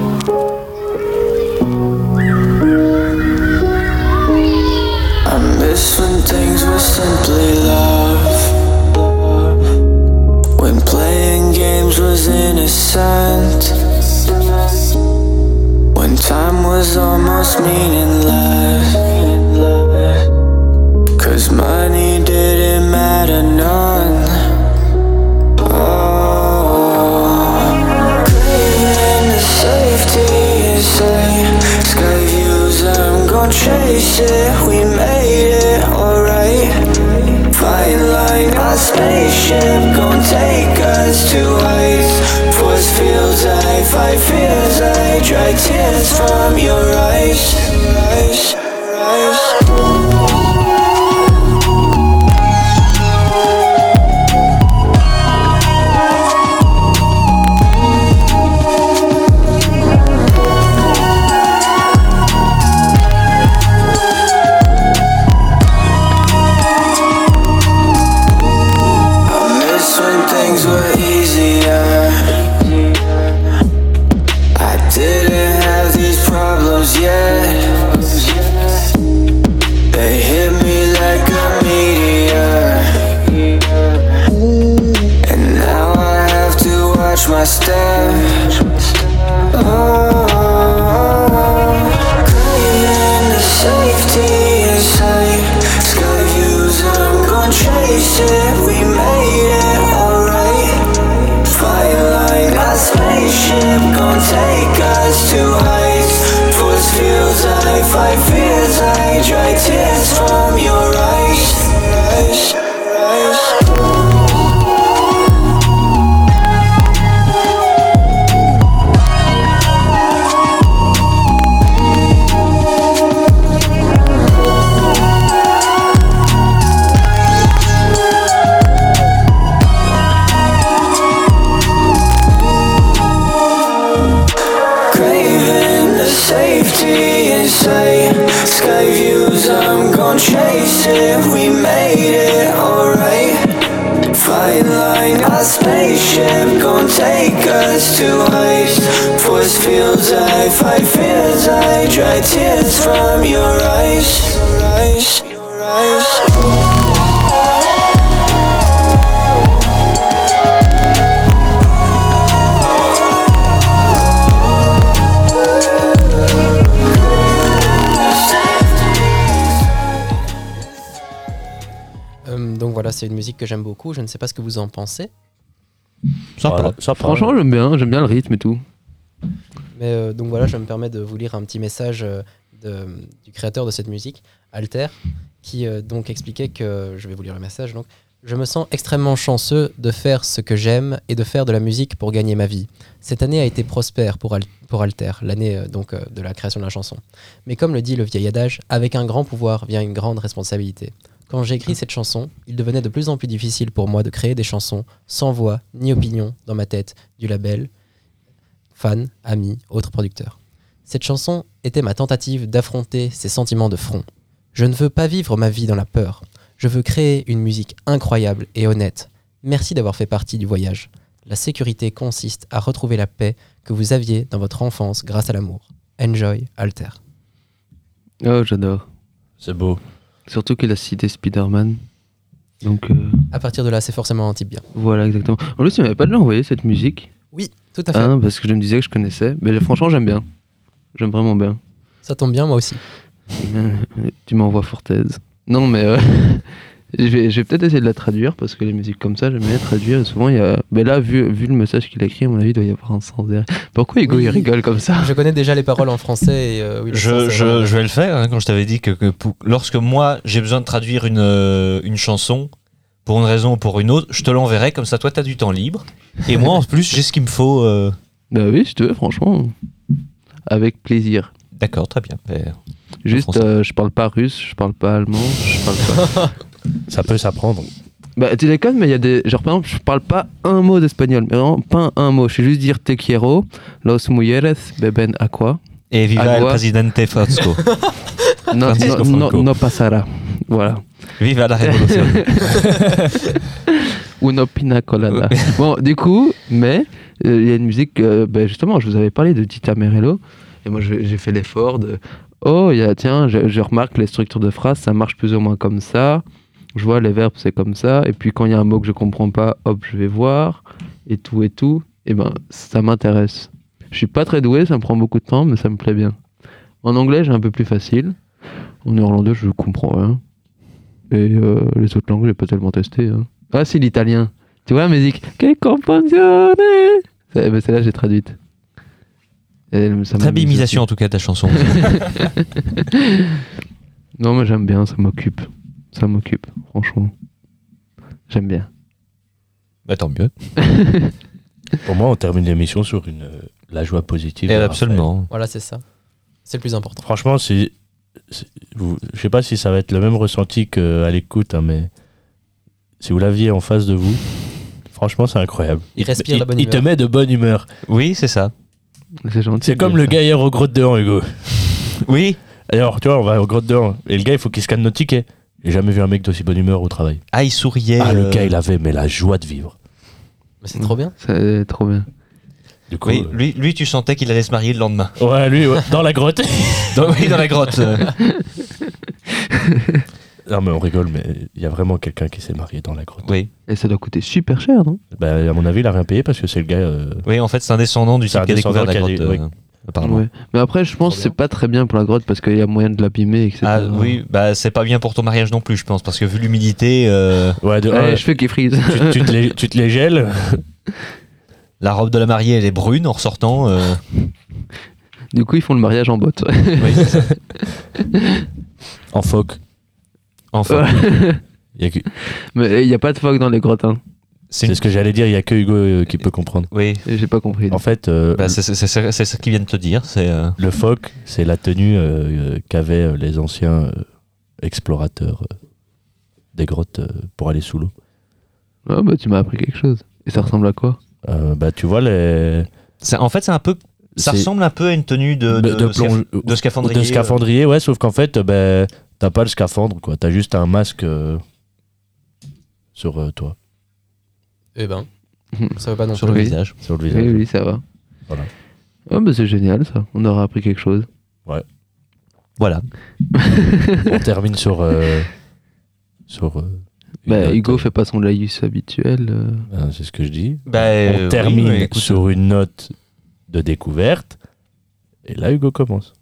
When things were simple love When playing games was in its prime When time was almost meaningless. Chase it. We made it alright. Fine line, our spaceship gon' take us to heights. Force fields, I fight fears, I dry tears from your eyes. eyes, eyes. C'est une musique que j'aime beaucoup. Je ne sais pas ce que vous en pensez. Voilà, ça Franchement, j'aime bien, j'aime bien le rythme et tout. Mais euh, donc voilà, je me permets de vous lire un petit message euh, de- du créateur de cette musique, Alter, qui euh, donc expliquait que, je vais vous lire le message, donc, je me sens extrêmement chanceux de faire ce que j'aime et de faire de la musique pour gagner ma vie. Cette année a été prospère pour, Al- pour Alter, l'année euh, donc euh, de la création de la chanson. Mais comme le dit le vieil adage, avec un grand pouvoir vient une grande responsabilité. Quand j'ai écrit cette chanson, il devenait de plus en plus difficile pour moi de créer des chansons sans voix ni opinion dans ma tête du label, fans, amis, autres producteurs. Cette chanson était ma tentative d'affronter ces sentiments de front. Je ne veux pas vivre ma vie dans la peur. Je veux créer une musique incroyable et honnête. Merci d'avoir fait partie du voyage. La sécurité consiste à retrouver la paix que vous aviez dans votre enfance grâce à l'amour. Enjoy, Alter. Oh, j'adore. C'est beau. Surtout qu'il a cité Spider-Man. Donc euh, À partir de là, c'est forcément un type bien. voilà, exactement. En plus, il m'avait pas déjà envoyé cette musique. Oui, tout à fait. Hein, parce que je me disais que je connaissais. Mais franchement, j'aime bien. J'aime vraiment bien. Ça tombe bien, moi aussi. [LAUGHS] Tu m'envoies Fortez. Non, mais euh, [LAUGHS] je vais, peut-être essayer de la traduire parce que les musiques comme ça, j'aime bien traduire. Et souvent, il y a. Mais là, vu, vu le message qu'il a écrit, à mon avis, il doit y avoir un sens derrière. Pourquoi Hugo Oui. il rigole comme ça? Je connais déjà les paroles en français et euh, oui, sens Je, vais le faire hein, quand je t'avais dit que, que pour- lorsque moi j'ai besoin de traduire une, euh, une chanson pour une raison ou pour une autre, je te l'enverrai comme ça toi t'as du temps libre et moi en plus j'ai ce qu'il me faut. euh, Bah oui, si tu veux, franchement. Avec plaisir. D'accord, très bien. Mais- Juste, euh, je parle pas russe, je parle pas allemand, je parle pas. [LAUGHS] Ça peut s'apprendre. bah, tu déconnes, mais il y a des. Genre, par exemple, je parle pas un mot d'espagnol, mais vraiment pas un mot. Je sais juste dire te quiero, los mujeres beben aqua. Et viva el Agua. presidente Francisco. [LAUGHS] No, Francisco no, no, no pasará. Voilà. viva la révolution. [LAUGHS] Uno pina colada. bon, du coup, mais euh, il y a une musique, euh, ben, justement, je vous avais parlé de Tita Merello, et moi j'ai fait l'effort de, oh, y a, tiens, je, je remarque les structures de phrases, ça marche plus ou moins comme ça, je vois les verbes, c'est comme ça, et puis quand il y a un mot que je comprends pas, hop, je vais voir, et tout et tout, et ben, ça m'intéresse. Je suis pas très doué, ça me prend beaucoup de temps, mais ça me plaît bien. En anglais, j'ai un peu plus facile. En néerlandais, je comprends rien. Et euh, les autres langues, j'ai pas tellement testé. hein. Ah, c'est l'italien. Tu vois la musique Que comprensione C'est- ben, Celle-là, j'ai traduite. Très imitation en tout cas ta chanson. [LAUGHS] [LAUGHS] Non, mais j'aime bien, ça m'occupe. Ça m'occupe, franchement. J'aime bien. bah, tant mieux. [LAUGHS] Pour moi, on termine l'émission sur une, euh, la joie positive. Et de absolument. Voilà, c'est ça. C'est le plus important. Franchement, si, si- vous, je sais pas si ça va être le même ressenti qu'à l'écoute, hein, mais si vous l'aviez en face de vous, franchement, c'est incroyable. Il respire la bonne il te humeur. met de bonne humeur. Oui, c'est ça. C'est gentil. C'est de comme dire le ça. gars hier au grotte de Han, Hugo. Oui. Alors, tu vois, on va au grotte de Han, et le gars, il faut qu'il scanne nos tickets. J'ai jamais vu un mec d'aussi bonne humeur au travail. Ah, il souriait. Ah, euh, le gars, il avait mais la joie de vivre. Mais c'est trop bien. C'est trop bien. Du coup, Oui, euh, lui, lui, tu sentais qu'il allait se marier le lendemain. ouais, lui, ouais, dans la grotte. [LAUGHS] Dans, oui, dans la grotte. euh. [LAUGHS] non, mais on rigole, mais il y a vraiment quelqu'un qui s'est marié dans la grotte. Oui. Et ça doit coûter super cher, non? Bah, à mon avis, il a rien payé parce que c'est le gars. euh, oui, en fait, c'est un descendant du type qui a découvert la descendant qui a grotte. Dit- apparemment. Ouais. Mais après, je pense que c'est pas très bien pour la grotte parce qu'il y a moyen de l'abîmer, etc. Ah oui, bah c'est pas bien pour ton mariage non plus, je pense, parce que vu l'humidité, euh, Ouais, de, Ouais, je fais qu'il frise. tu, tu te les, tu te les gèles. [LAUGHS] la robe de la mariée elle est brune en ressortant. euh, du coup, ils font le mariage en botte. oui, c'est ça. En phoque. Enfin, Il y a que- Mais il n'y a pas de phoque dans les grottes, hein. C'est une- ce que j'allais dire, il y a que Hugo euh, qui peut comprendre. Oui, J'ai pas compris. En fait, euh, bah, c'est ce qu'ils viennent de te dire. C'est euh, le phoque, c'est la tenue qu'avaient les anciens euh, explorateurs euh, des grottes euh, pour aller sous l'eau. Ah bah tu m'as appris quelque chose. Et ça ressemble à quoi? Euh, bah, tu vois, les. c'est- en fait, c'est un peu. Ça ressemble un peu à une tenue de, de, de, plonge- de scaphandrier. de scaphandrier, ouais, sauf qu'en fait, ben, t'as pas le scaphandre, quoi. T'as juste un masque euh, sur euh, toi, Eh ben, [LAUGHS] ça va pas non sur le Oui. visage. sur le Oui, visage. oui, ça va. Voilà. Ah bah c'est génial ça. On aura appris quelque chose. Voilà. [LAUGHS] On termine sur. euh, sur euh, une Bah note, Hugo euh, fait pas son laïus habituel. euh. ben, c'est ce que je dis. Bah, On euh, oui, termine mais écoute, sur une note de découverte. Et là, Hugo commence.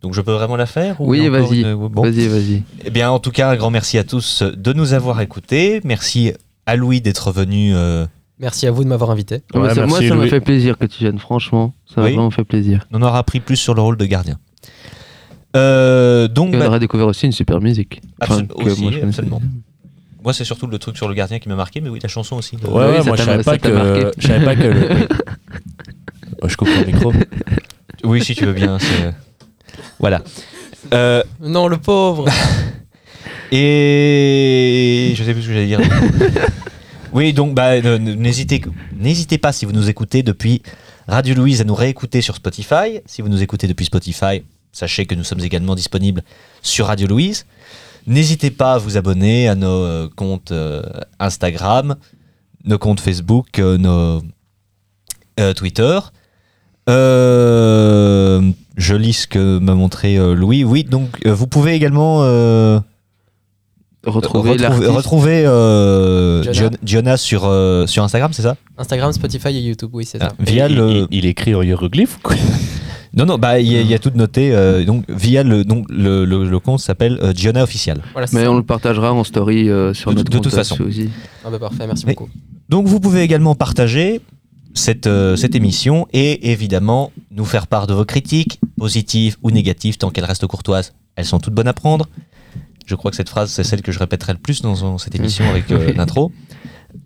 Donc je peux vraiment la faire ou Oui, il y a encore vas-y. une- Bon. Vas-y, vas-y. Eh bien, en tout cas, un grand merci à tous de nous avoir écoutés. Merci à Louis d'être venu. euh, Merci à vous de m'avoir invité. Ouais, ça- moi merci, ça m'a Louis. fait plaisir que tu viennes, franchement. Ça m'a Oui. vraiment fait plaisir. on aura appris plus sur le rôle de gardien. Euh, donc, Et on bah, aurait découvert aussi une super musique. Absolu- que aussi, moi, je connaissais. absolument. moi, c'est surtout le truc sur le gardien qui m'a marqué, mais oui, la chanson aussi. de- Ouais, oui, ouais, ça moi, je savais ça pas t'a que. marqué. Je savais pas que. le- [LAUGHS] Oh, je coupe le micro. Oui, si tu veux bien. c'est- Voilà. Euh, Non, le pauvre [LAUGHS] et je sais plus ce que j'allais dire. [LAUGHS] oui, donc bah, n'hésitez, n'hésitez pas si vous nous écoutez depuis Radio Louise à nous réécouter sur Spotify. Si vous nous écoutez depuis Spotify, sachez que nous sommes également disponibles sur Radio Louise. N'hésitez pas à vous abonner à nos euh, comptes euh, Instagram, nos comptes Facebook, euh, nos euh, Twitter. Euh, je lis ce que m'a montré euh, Louis. Oui, donc vous pouvez également Retrouver retrouver, euh, Jonah. Sur, euh, sur Instagram, c'est ça? Instagram, Spotify et YouTube, oui, c'est ça. Ah, Via il, le. il- il écrit en hiéroglyphe ou quoi? [LAUGHS] Non, non, bah il y, a- il y a tout noté. euh, donc via le donc le, le, le compte s'appelle euh, Giona official. Voilà, c'est Mais ça. on le partagera en story euh, sur De- notre de compte toute façon. aussi. Ah bah parfait, merci beaucoup. Donc vous pouvez également partager cette, euh, cette émission et évidemment nous faire part de vos critiques, positives ou négatives, tant qu'elles restent courtoises. Elles sont toutes bonnes à prendre. Je crois que cette phrase, c'est celle que je répéterai le plus dans, dans cette émission avec euh, [LAUGHS] l'intro.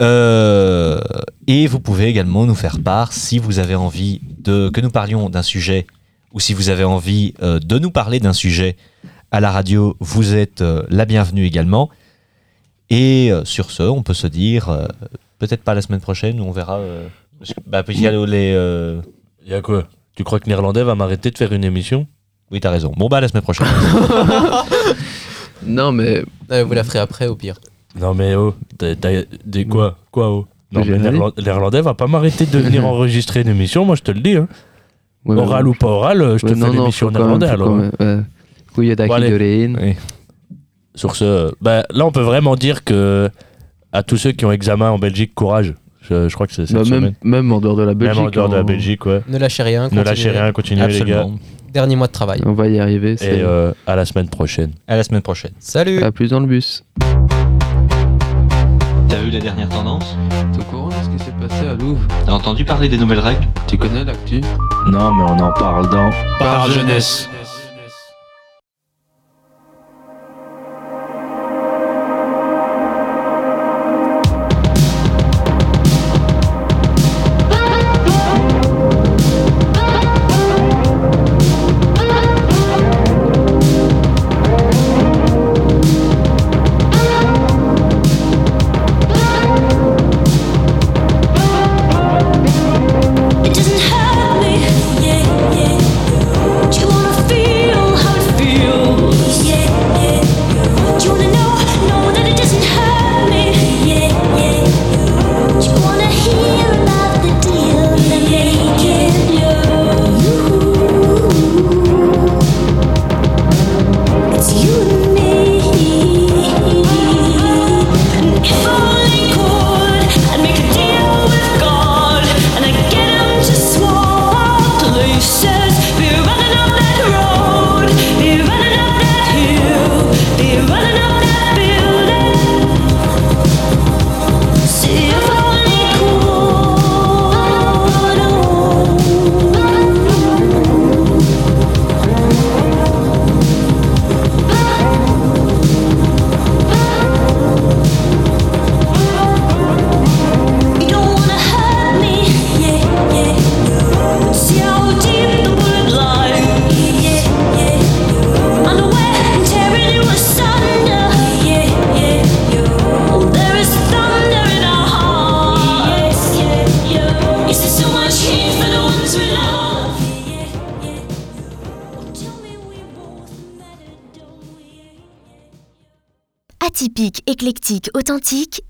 Euh, et vous pouvez également nous faire part si vous avez envie de, que nous parlions d'un sujet ou si vous avez envie euh, de nous parler d'un sujet à la radio, vous êtes euh, la bienvenue également. Et euh, sur ce, on peut se dire, euh, peut-être pas la semaine prochaine, on verra. euh, parce que- bah, puis y a les. euh, Il y a quoi? Tu crois que Néerlandais va m'arrêter de faire une émission? Oui, t'as raison. Bon, bah, la semaine prochaine. [LAUGHS] Non, mais Euh, vous la ferez après au pire. Non mais oh, t'as- t'as- des quoi Quoi oh? Non J'ai mais rien dit. Néerland- Néerlandais va pas m'arrêter de venir [LAUGHS] enregistrer une émission, moi je te le dis. Hein. Ouais, mais Oral ou pas oral, euh, je te Ouais, fais l'émission faut quand même- néerlandais faut alors. quand hein. même, ouais. Goeiedag Bon, allez. iedereen. Oui. Sur ce, euh, bah, là on peut vraiment dire que à tous ceux qui ont examen en Belgique, courage. Je, je crois que c'est cette Bah, semaine. même, même en dehors de la Belgique. Même en dehors de la on- Belgique, ouais. Ne lâchez rien. Ne continuez. lâchez rien, continuez les gars. Absolument. Dernier mois de travail. On va y arriver. Et c'est- euh, à la semaine prochaine. À la semaine prochaine. Salut À plus dans le bus. T'as vu la dernière tendance T'es au courant de ce qui s'est passé à Louvre T'as entendu parler des nouvelles règles Tu connais l'actu Non mais on en parle dans Par jeunesse. Matter,